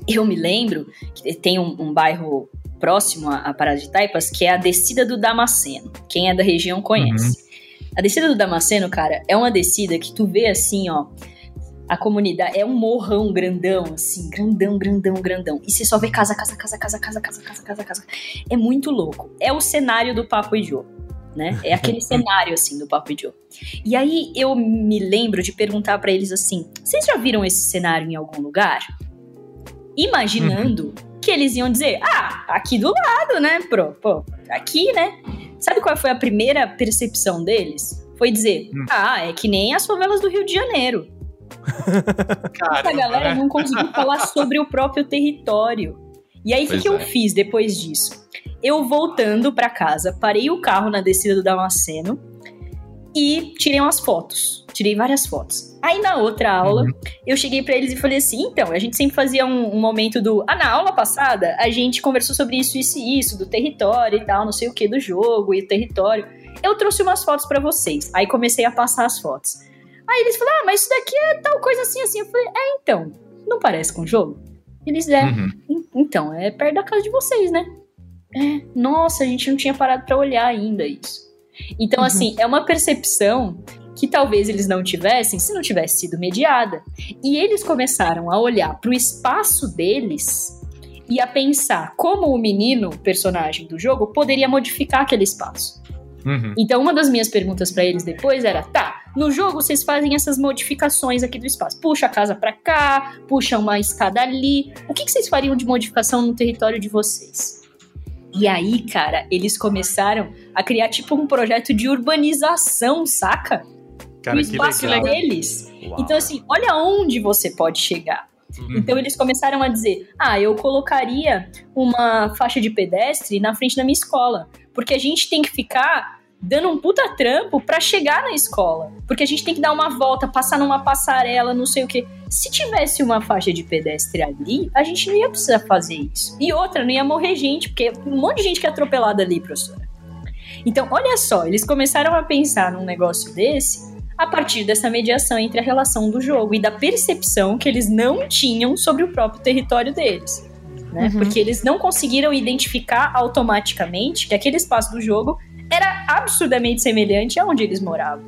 eu me lembro que tem um, um bairro próximo à Parada de Taipas, que é a descida do Damasceno. Quem é da região conhece. Uhum. A descida do Damasceno, cara, é uma descida que tu vê assim, ó. A comunidade é um morrão grandão, assim, grandão, grandão, grandão. E você só vê casa, casa, casa, casa, casa, casa, casa, casa, casa. É muito louco. É o cenário do Papo e Joe. Né? É aquele cenário assim do Papo e Joe. E aí eu me lembro de perguntar para eles assim: "Vocês já viram esse cenário em algum lugar?" Imaginando uhum que eles iam dizer: ah, aqui do lado, né, pro? Pô, aqui, né? Sabe qual foi a primeira percepção deles? Foi dizer: hum. ah, é que nem as favelas do Rio de Janeiro. Essa galera não conseguiu falar sobre o próprio território. E aí, o que, que eu é. fiz depois disso? Eu voltando para casa, parei o carro na descida do Damasceno e tirei umas fotos. Tirei várias fotos. Aí na outra aula, uhum. eu cheguei para eles e falei assim: então, a gente sempre fazia um, um, momento do. Ah, na aula passada, a gente conversou sobre isso, isso e isso, do território e tal, não sei o que, do jogo e o território. Eu trouxe umas fotos para vocês. Aí comecei a passar as fotos. Aí eles falaram: ah, mas isso daqui é tal coisa assim, assim. Eu falei: é, então, não parece com o jogo? Eles, é, uhum. então, é perto da casa de vocês, né? É, nossa, a gente não tinha parado para olhar ainda isso. Então, uhum. assim, é uma percepção que talvez eles não tivessem se não tivesse sido mediada. E eles começaram a olhar para o espaço deles e a pensar como o menino, personagem do jogo, poderia modificar aquele espaço. Uhum. Então, uma das minhas perguntas para eles depois era: tá, no jogo vocês fazem essas modificações aqui do espaço. Puxa a casa para cá, puxa uma escada ali. O que, que vocês fariam de modificação no território de vocês? E aí, cara, eles começaram a criar tipo um projeto de urbanização, saca? Cara, o espaço deles. Uau. Então, assim, olha onde você pode chegar. Uhum. Então eles começaram a dizer: ah, eu colocaria uma faixa de pedestre na frente da minha escola. Porque a gente tem que ficar dando um puta trampo para chegar na escola. Porque a gente tem que dar uma volta, passar numa passarela, não sei o que. Se tivesse uma faixa de pedestre ali, a gente não ia precisar fazer isso. E outra, não ia morrer gente, porque um monte de gente que é atropelada ali, professora. Então, olha só, eles começaram a pensar num negócio desse a partir dessa mediação entre a relação do jogo e da percepção que eles não tinham sobre o próprio território deles. Né? Uhum. Porque eles não conseguiram identificar automaticamente que aquele espaço do jogo era absurdamente semelhante a onde eles moravam.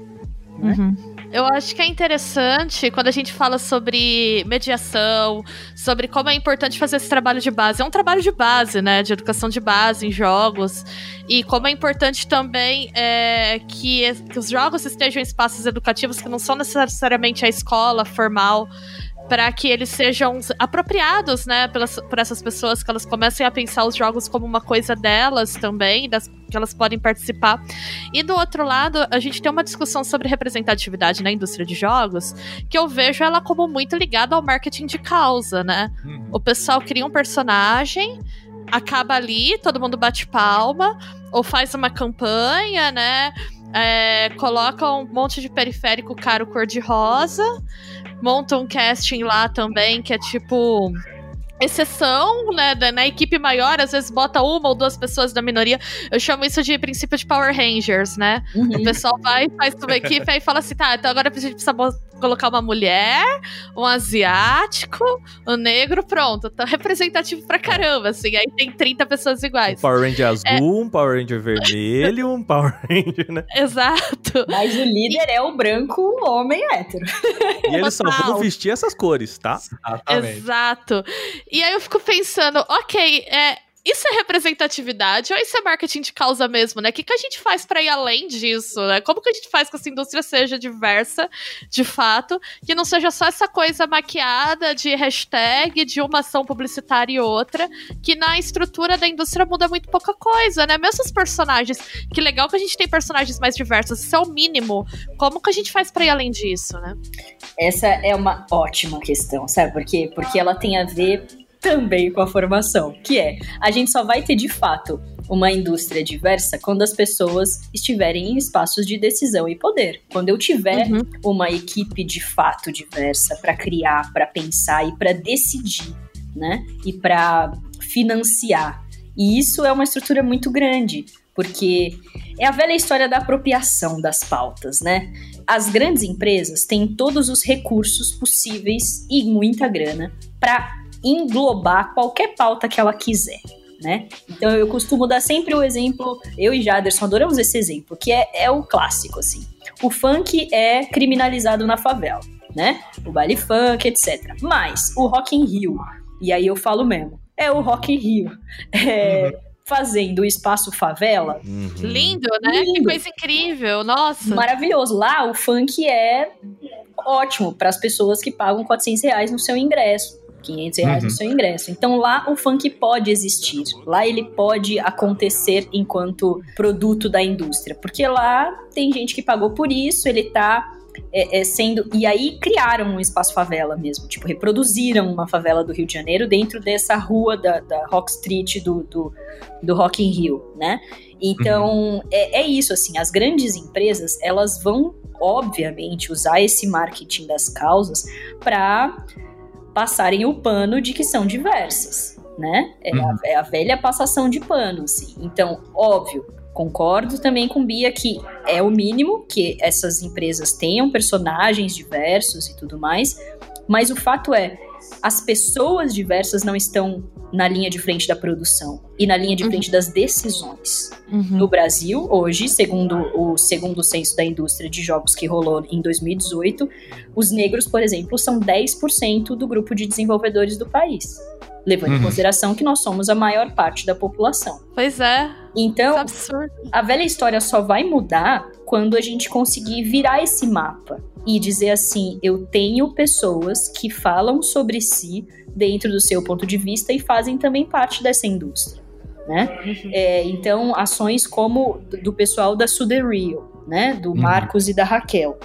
Né? Uhum. Eu acho que é interessante quando a gente fala sobre mediação, sobre como é importante fazer esse trabalho de base. É um trabalho de base, né? De educação de base em jogos. E como é importante também é, que, que os jogos estejam em espaços educativos que não são necessariamente a escola formal para que eles sejam apropriados, né, pelas, por essas pessoas, que elas comecem a pensar os jogos como uma coisa delas também, das, que elas podem participar. E do outro lado, a gente tem uma discussão sobre representatividade na indústria de jogos, que eu vejo ela como muito ligada ao marketing de causa, né? Uhum. O pessoal cria um personagem acaba ali, todo mundo bate palma, ou faz uma campanha, né? É, coloca um monte de periférico caro cor-de-rosa, monta um casting lá também, que é tipo exceção, né, na equipe maior, às vezes bota uma ou duas pessoas da minoria. Eu chamo isso de princípio de Power Rangers, né? Uhum. O pessoal vai, faz uma equipe e fala assim, tá, então agora a gente precisa colocar uma mulher, um asiático, um negro, pronto. Tá representativo pra caramba, assim. Aí tem 30 pessoas iguais. Um Power Ranger azul, é... um Power Ranger vermelho, um Power Ranger, né? Exato. Mas o líder é o branco homem hétero. E eles Total. só vão vestir essas cores, tá? Exatamente. Exato. E aí eu fico pensando, ok, é, isso é representatividade ou isso é marketing de causa mesmo, né? O que, que a gente faz para ir além disso, né? Como que a gente faz que essa indústria seja diversa, de fato, que não seja só essa coisa maquiada de hashtag, de uma ação publicitária e outra, que na estrutura da indústria muda muito pouca coisa, né? Mesmo os personagens, que legal que a gente tem personagens mais diversos, isso é o mínimo. Como que a gente faz para ir além disso, né? Essa é uma ótima questão, sabe? Por quê? Porque ela tem a ver também com a formação, que é a gente só vai ter de fato uma indústria diversa quando as pessoas estiverem em espaços de decisão e poder. Quando eu tiver uhum. uma equipe de fato diversa para criar, para pensar e para decidir, né? E para financiar. E isso é uma estrutura muito grande, porque é a velha história da apropriação das pautas, né? As grandes empresas têm todos os recursos possíveis e muita grana para englobar qualquer pauta que ela quiser. Né? Então eu costumo dar sempre o exemplo, eu e Jaderson adoramos esse exemplo, que é, é o clássico, assim. O funk é criminalizado na favela, né? O baile funk, etc. Mas o Rock in Rio, e aí eu falo mesmo, é o Rock in Rio. É, uhum. Fazendo o espaço favela. Uhum. Lindo, né? Lindo. Que coisa incrível, nossa. Maravilhoso. Lá o funk é ótimo para as pessoas que pagam 400 reais no seu ingresso. 500 reais uhum. no seu ingresso. Então lá o funk pode existir, lá ele pode acontecer enquanto produto da indústria, porque lá tem gente que pagou por isso, ele tá é, é, sendo. E aí criaram um espaço favela mesmo. Tipo, reproduziram uma favela do Rio de Janeiro dentro dessa rua da, da Rock Street do, do, do Rock in Rio, né? Então, uhum. é, é isso, assim, as grandes empresas, elas vão, obviamente, usar esse marketing das causas para passarem o pano de que são diversas, né? É, uhum. a, é a, velha passação de pano, assim. Então, óbvio, concordo também com Bia que é o mínimo que essas empresas tenham personagens diversos e tudo mais, mas o fato é, as pessoas diversas não estão na linha de frente da produção e na linha de uhum. frente das decisões. Uhum. No Brasil, hoje, segundo o segundo censo da indústria de jogos que rolou em 2018, os negros, por exemplo, são 10% do grupo de desenvolvedores do país. Levando uhum. em consideração que nós somos a maior parte da população. Pois é. Então, é a velha história só vai mudar quando a gente conseguir virar esse mapa e dizer assim: eu tenho pessoas que falam sobre si dentro do seu ponto de vista e fazem também parte dessa indústria. Né? Uhum. É, então, ações como do pessoal da Suderio, né? do uhum. Marcos e da Raquel,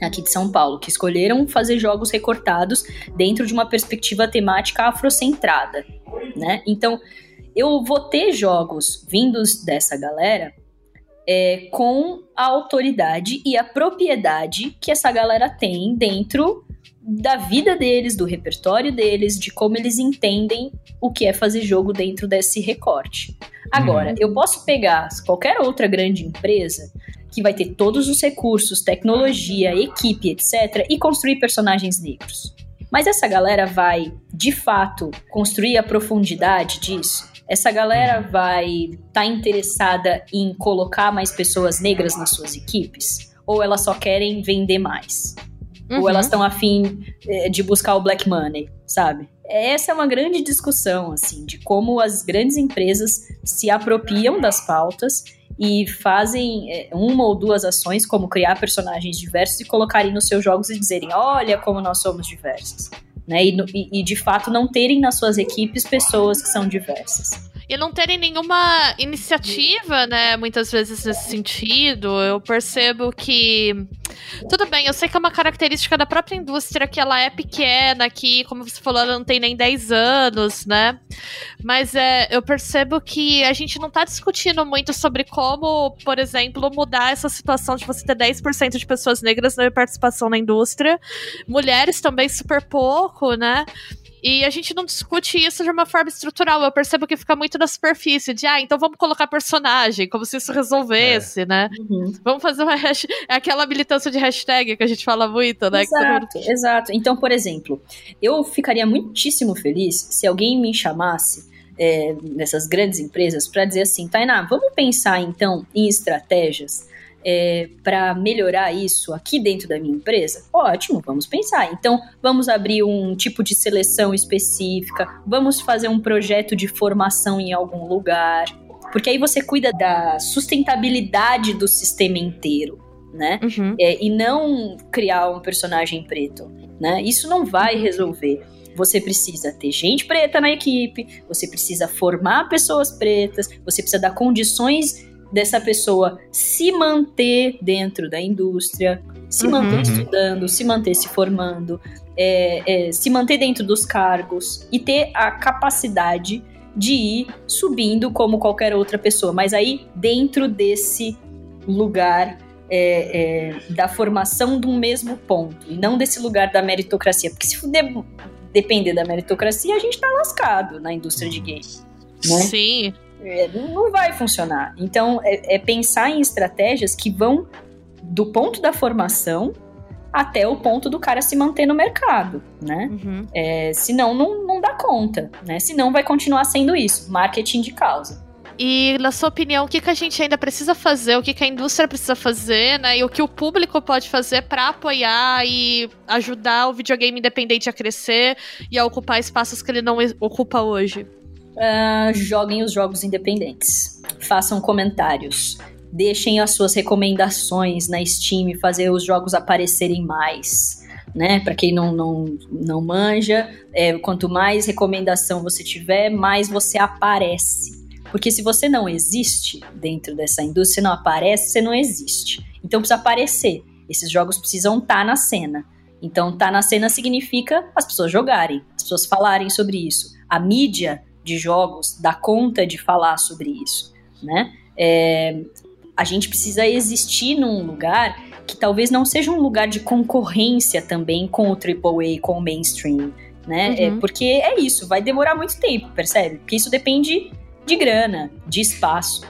aqui de São Paulo, que escolheram fazer jogos recortados dentro de uma perspectiva temática afrocentrada. Né? Então, eu vou ter jogos vindos dessa galera é, com a autoridade e a propriedade que essa galera tem dentro da vida deles, do repertório deles, de como eles entendem o que é fazer jogo dentro desse recorte. Agora, uhum. eu posso pegar qualquer outra grande empresa que vai ter todos os recursos, tecnologia, equipe, etc., e construir personagens negros. Mas essa galera vai, de fato, construir a profundidade disso? Essa galera uhum. vai estar tá interessada em colocar mais pessoas negras nas suas equipes? Ou elas só querem vender mais? Uhum. Ou elas estão afim eh, de buscar o black money, sabe? Essa é uma grande discussão, assim, de como as grandes empresas se apropriam das pautas e fazem eh, uma ou duas ações, como criar personagens diversos e colocarem nos seus jogos e dizerem: olha como nós somos diversos né? E, e, de fato não terem nas suas equipes pessoas que são diversas. E não terem nenhuma iniciativa, né, muitas vezes nesse sentido. Eu percebo que tudo bem, eu sei que é uma característica da própria indústria que ela é pequena, que, como você falou, ela não tem nem 10 anos, né? Mas é, eu percebo que a gente não tá discutindo muito sobre como, por exemplo, mudar essa situação de você ter 10% de pessoas negras na participação na indústria. Mulheres também super pouco, né? E a gente não discute isso de uma forma estrutural. Eu percebo que fica muito na superfície, de ah, então vamos colocar personagem, como se isso resolvesse, é. né? Uhum. Vamos fazer uma hashtag, é aquela militância de hashtag que a gente fala muito, né? Exato, mundo... exato. Então, por exemplo, eu ficaria muitíssimo feliz se alguém me chamasse é, nessas grandes empresas para dizer assim, Tainá, vamos pensar então em estratégias é, para melhorar isso aqui dentro da minha empresa? Ótimo, vamos pensar. Então, vamos abrir um tipo de seleção específica, vamos fazer um projeto de formação em algum lugar, porque aí você cuida da sustentabilidade do sistema inteiro. Né? Uhum. É, e não criar um personagem preto, né? Isso não vai resolver. Você precisa ter gente preta na equipe, você precisa formar pessoas pretas, você precisa dar condições dessa pessoa se manter dentro da indústria, se uhum. manter estudando, se manter se formando, é, é, se manter dentro dos cargos e ter a capacidade de ir subindo como qualquer outra pessoa, mas aí dentro desse lugar é, é, da formação do mesmo ponto, e não desse lugar da meritocracia, porque se de, depender da meritocracia, a gente tá lascado na indústria de games. Né? Sim. É, não vai funcionar. Então, é, é pensar em estratégias que vão do ponto da formação até o ponto do cara se manter no mercado, né? Uhum. É, senão não, não dá conta, né? Senão vai continuar sendo isso, marketing de causa. E, na sua opinião, o que, que a gente ainda precisa fazer, o que, que a indústria precisa fazer, né? E o que o público pode fazer para apoiar e ajudar o videogame independente a crescer e a ocupar espaços que ele não ocupa hoje? Uh, joguem os jogos independentes. Façam comentários. Deixem as suas recomendações na Steam, fazer os jogos aparecerem mais. Né? Para quem não, não, não manja, é, quanto mais recomendação você tiver, mais você aparece. Porque se você não existe dentro dessa indústria, não aparece, você não existe. Então precisa aparecer. Esses jogos precisam estar tá na cena. Então, estar tá na cena significa as pessoas jogarem, as pessoas falarem sobre isso. A mídia de jogos dá conta de falar sobre isso, né? É, a gente precisa existir num lugar que talvez não seja um lugar de concorrência também com o AAA, com o mainstream, né? É, uhum. É, porque é isso, vai demorar muito tempo, percebe? Porque isso depende de grana, de espaço,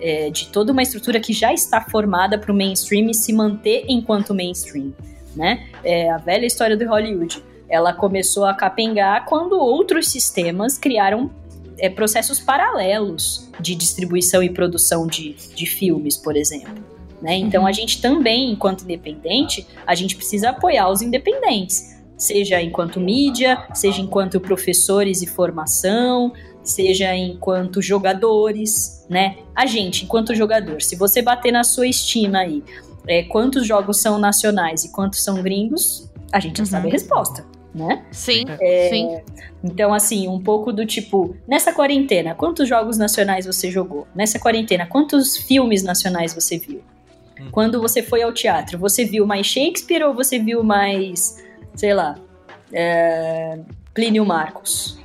é, de toda uma estrutura que já está formada para o mainstream se manter enquanto mainstream, né? É a velha história do Hollywood. Ela começou a capengar quando outros sistemas criaram é, processos paralelos de distribuição e produção de, de filmes, por exemplo. Né? Então uhum. a gente também, enquanto independente, a gente precisa apoiar os independentes, seja enquanto mídia, seja enquanto professores e formação, seja enquanto jogadores, né? A gente, enquanto jogador, se você bater na sua estima aí, é, quantos jogos são nacionais e quantos são gringos, a gente uhum. sabe a resposta né? Sim, é, sim. Então, assim, um pouco do tipo, nessa quarentena, quantos jogos nacionais você jogou? Nessa quarentena, quantos filmes nacionais você viu? Hum. Quando você foi ao teatro, você viu mais Shakespeare ou você viu mais, sei lá, é, Plínio Marcos?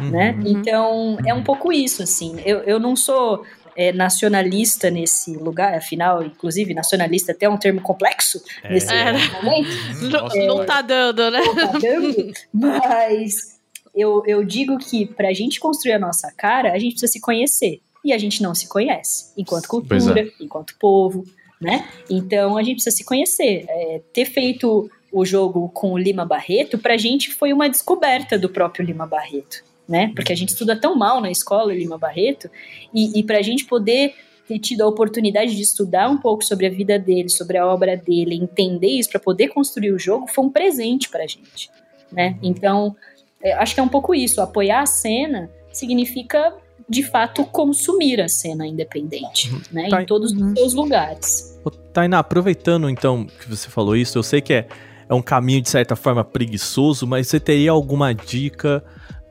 Uhum. Né? Então, é um pouco isso, assim. Eu, eu não sou é, nacionalista nesse lugar, afinal, inclusive, nacionalista até é um termo complexo é. nesse é. momento. Não, não tá dando, né? Não tá dando, mas eu, eu digo que pra gente construir a nossa cara, a gente precisa se conhecer. E a gente não se conhece, enquanto cultura, é. enquanto povo, né? Então a gente precisa se conhecer. É, ter feito o jogo com o Lima Barreto, pra gente foi uma descoberta do próprio Lima Barreto né? Porque a gente estuda tão mal na escola, Lima Barreto, e, e para a gente poder ter tido a oportunidade de estudar um pouco sobre a vida dele, sobre a obra dele, entender isso para poder construir o jogo, foi um presente para a gente, né? Então, é, acho que é um pouco isso. Apoiar a cena significa, de fato, consumir a cena independente, uhum. né? Tá. Em todos os seus lugares. Tainá, aproveitando então que você falou isso, eu sei que é, é um caminho de certa forma preguiçoso, mas você teria alguma dica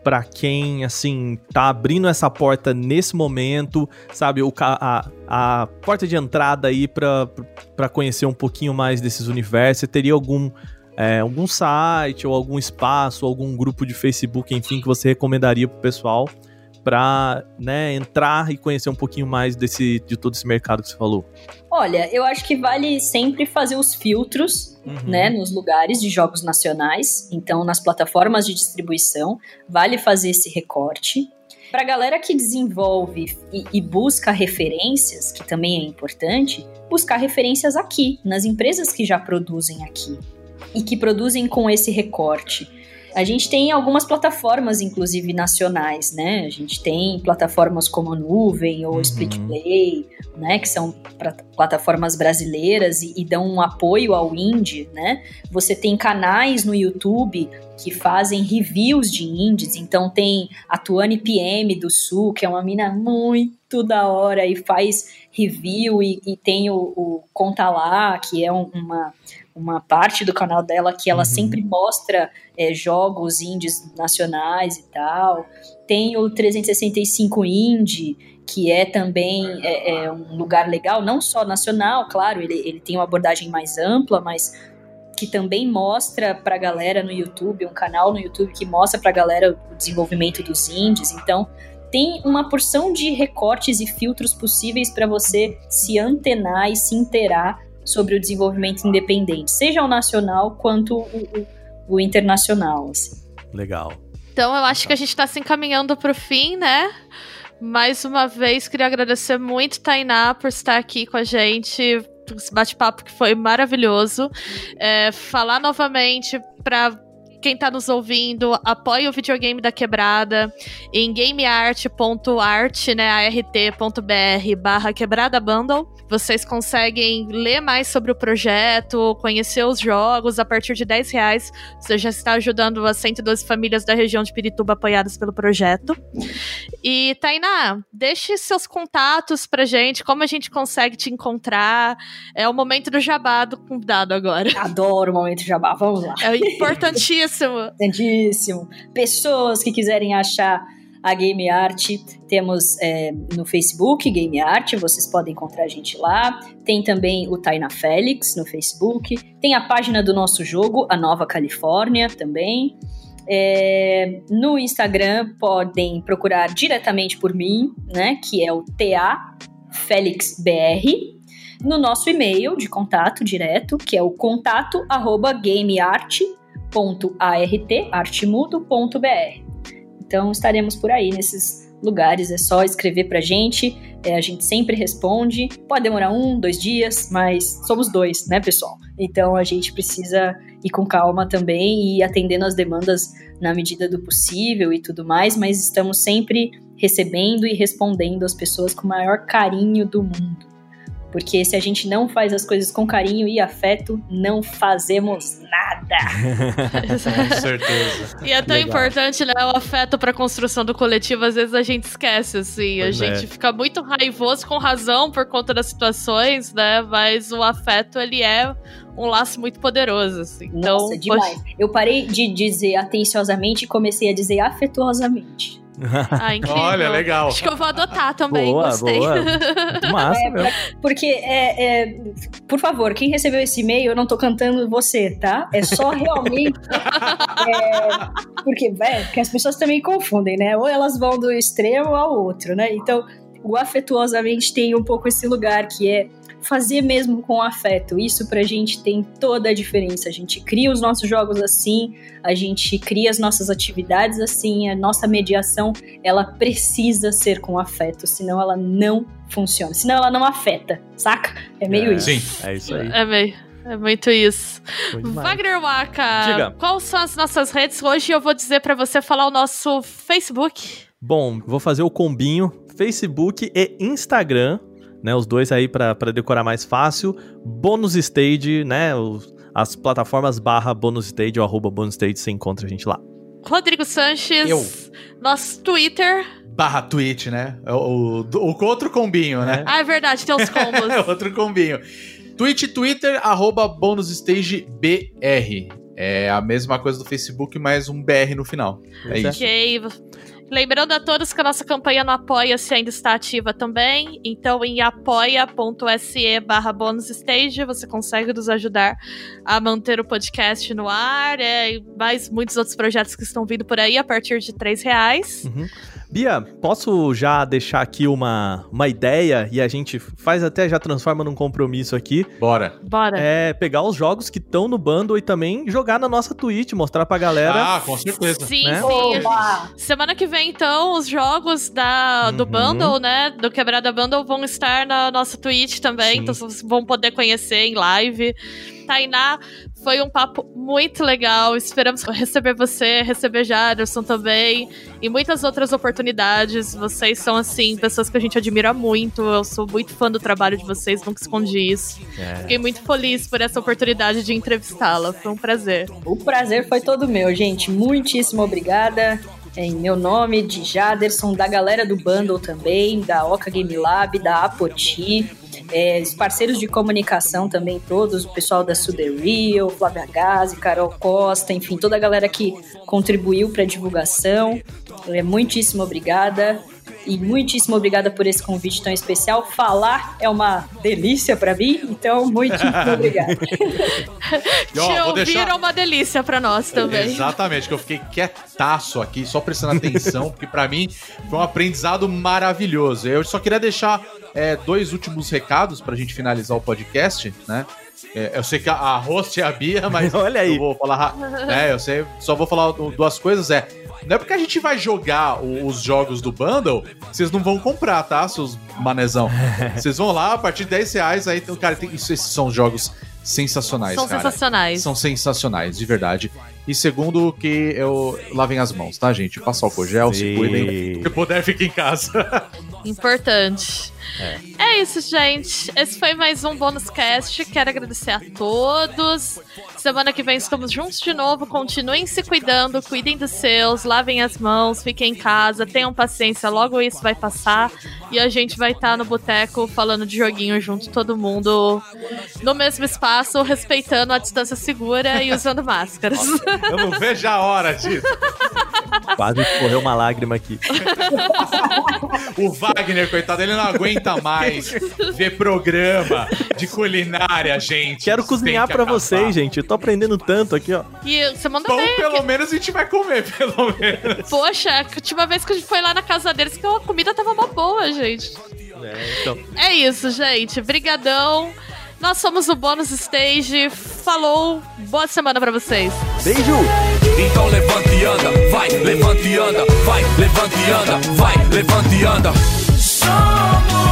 para quem, assim, tá abrindo essa porta nesse momento, sabe? O, a, a porta de entrada aí para conhecer um pouquinho mais desses universos. Você teria algum, é, algum site, ou algum espaço, algum grupo de Facebook, enfim, que você recomendaria pro pessoal para né, entrar e conhecer um pouquinho mais desse, de todo esse mercado que você falou? Olha, eu acho que vale sempre fazer os filtros, uhum. né, nos lugares de jogos nacionais. Então, nas plataformas de distribuição, vale fazer esse recorte. Para a galera que desenvolve e, e, busca referências, que também é importante, buscar referências aqui, nas empresas que já produzem aqui e que produzem com esse recorte. A gente tem algumas plataformas, inclusive nacionais, né? A gente tem plataformas como a Nuvem ou uhum. Splitplay, né? Que são plataformas brasileiras e, e, dão um apoio ao indie, né? Você tem canais no YouTube que fazem reviews de indies, então tem a Tuane PM do Sul, que é uma mina muito da hora e faz review e, e tem o, o Conta Lá, que é um, uma uma parte do canal dela que ela uhum. sempre mostra é, jogos indies nacionais e tal. Tem o 365 Indie, que é também é, é um lugar legal, não só nacional, claro, ele, ele tem uma abordagem mais ampla, mas que também mostra pra galera no YouTube, um canal no YouTube que mostra pra galera o desenvolvimento dos indies. Então, tem uma porção de recortes e filtros possíveis para você se antenar e se inteirar sobre o desenvolvimento independente, seja o nacional quanto o, o, o internacional. Assim. Legal. Então eu acho que a gente está se encaminhando para o fim, né? Mais uma vez, queria agradecer muito, Tainá, por estar aqui com a gente. Esse bate-papo que foi maravilhoso. É, falar novamente para quem está nos ouvindo, apoie o videogame da quebrada em gameart.art, né, art.br barra quebrada bundle. Vocês conseguem ler mais sobre o projeto, conhecer os jogos a partir de 10 reais. Você já está ajudando as 112 famílias da região de Pirituba apoiadas pelo projeto. E, Tainá, deixe seus contatos pra gente, como a gente consegue te encontrar. É o momento do jabá do convidado agora. Adoro o momento do jabá, vamos lá. É importantíssimo. Importantíssimo. Pessoas que quiserem achar a Game Art. Temos é, no Facebook Game Art, vocês podem encontrar a gente lá. Tem também o Taina Félix no Facebook. Tem a página do nosso jogo, a Nova Califórnia também. É, no Instagram podem procurar diretamente por mim, né? Que é o TA BR. No nosso e-mail de contato direto, que é o contato arroba gameart.art, artmudo.br. Então estaremos por aí nesses lugares, é só escrever pra gente, é, a gente sempre responde. Pode demorar um, dois dias, mas somos dois, né, pessoal? Então a gente precisa ir com calma também e atendendo as demandas na medida do possível e tudo mais, mas estamos sempre recebendo e respondendo as pessoas com o maior carinho do mundo. Porque se a gente não faz as coisas com carinho e afeto, não fazemos nada. com certeza. E é tão Legal. importante, né, o afeto para a construção do coletivo, às vezes a gente esquece, assim. Pois a gente é. fica muito raivoso com razão por conta das situações, né? Mas o afeto, ele é um laço muito poderoso, assim. Então, Nossa, demais. Poxa... Eu parei de dizer atenciosamente e comecei a dizer afetuosamente. Ah, incrível. Olha, legal. Acho que eu vou adotar também, boa, gostei. Boa. Massa, é, meu. Porque, é, é, por favor, quem recebeu esse e-mail, eu não tô cantando você, tá? É só realmente... é, porque, é, porque as pessoas também confundem, né? Ou elas vão do extremo ao outro, né? Então, o afetuosamente tem um pouco esse lugar que é fazer mesmo com afeto. Isso pra gente tem toda a diferença. A gente cria os nossos jogos assim, a gente cria as nossas atividades assim, a nossa mediação, ela precisa ser com afeto, senão ela não funciona. Senão ela não afeta, saca? É meio é, isso. Sim, é isso aí. É meio. É muito isso. Wagner Waka, Diga. quais são as nossas redes? Hoje eu vou dizer para você falar o nosso Facebook. Bom, vou fazer o combinho Facebook e Instagram né? Os dois aí para decorar mais fácil. Bônus Stage, né? Os, as plataformas barra Bônus Stage ou arroba Bônus Stage, você encontra a gente lá. Rodrigo Sanches. Eu. Nosso Twitter. Barra Twitch, né? O, o, o outro combinho, né? Ah, é verdade, tem os combos. outro combinho. Twitch, Twitter, arroba Bônus Stage BR. É a mesma coisa do Facebook, mais um BR no final. É isso. Lembrando a todos que a nossa campanha no Apoia-se ainda está ativa também. Então, em apoia.se barra bonusstage, você consegue nos ajudar a manter o podcast no ar. É, e mais muitos outros projetos que estão vindo por aí a partir de três reais. Uhum. Bia, posso já deixar aqui uma, uma ideia e a gente faz até já transforma num compromisso aqui. Bora. Bora. É pegar os jogos que estão no bundle e também jogar na nossa Twitch, mostrar pra galera. Ah, com certeza. Sim, né? sim. Oba! Semana que vem, então, os jogos da, do Uhum. Bundle, né? Do Quebrada Bundle vão estar na nossa Twitch também. Sim. Então vocês vão poder conhecer em live. Tainá, foi um papo muito legal. Esperamos receber você, receber Jaderson também. E muitas outras oportunidades. Vocês são, assim, pessoas que a gente admira muito. Eu sou muito fã do trabalho de vocês, nunca escondi isso. É. Fiquei muito feliz por essa oportunidade de entrevistá-la. Foi um prazer. O prazer foi todo meu, gente. Muitíssimo obrigada. Em meu nome, de Jaderson, da galera do Bundle também, da Oca Game Lab, da Apoti, é, os parceiros de comunicação também todos, o pessoal da Sudereal, Flávia Gazi, Carol Costa, enfim, toda a galera que contribuiu para a divulgação. É, muitíssimo obrigada. E muitíssimo obrigada por esse convite tão especial. Falar é uma delícia para mim, então muitíssimo obrigada. Te ouvir deixar- é uma delícia pra nós também. Exatamente, que eu fiquei quietaço aqui, só prestando atenção, porque pra mim foi um aprendizado maravilhoso. Eu só queria deixar é, dois últimos recados pra gente finalizar o podcast, né? É, eu sei que a, a host é a Bia, mas Olha aí. eu vou falar. É, eu sei, só vou falar duas coisas. É, não é porque a gente vai jogar o- os jogos do bundle, vocês não vão comprar, tá, seus manezão? Vocês vão lá, a partir de 10 reais, aí, então, cara, tem, isso, esses são jogos sensacionais, São cara. sensacionais. São sensacionais, de verdade. E segundo, que eu lavem as mãos, tá, gente? Passar álcool gel, se cuidem. Se puder, fique em casa. Importante. É. isso, gente. Esse foi mais um bônus cast. Quero agradecer a todos. Semana que vem estamos juntos de novo. Continuem se cuidando, cuidem dos seus, lavem as mãos, fiquem em casa, tenham paciência. Logo isso vai passar e a gente vai estar no boteco falando de joguinho junto, todo mundo no mesmo espaço, respeitando a distância segura e usando máscaras. Eu não vejo a hora disso. Quase correu uma lágrima aqui. O Wagner, coitado, ele não aguenta mais ver programa de culinária, gente. Quero Isso cozinhar que pra acabar. vocês, gente. Eu tô aprendendo tanto aqui, ó. E você manda Pão, bem. pelo menos, a gente vai comer, pelo menos. Poxa, a última vez que a gente foi lá na casa deles, que a comida tava uma boa, gente. É, então. É isso, gente. Brigadão. Nós somos o Bônus Stage. Falou. Boa semana pra vocês. Beijo! Então levante e anda, vai, levante e anda, vai, levante e anda, vai, levante e anda. Somos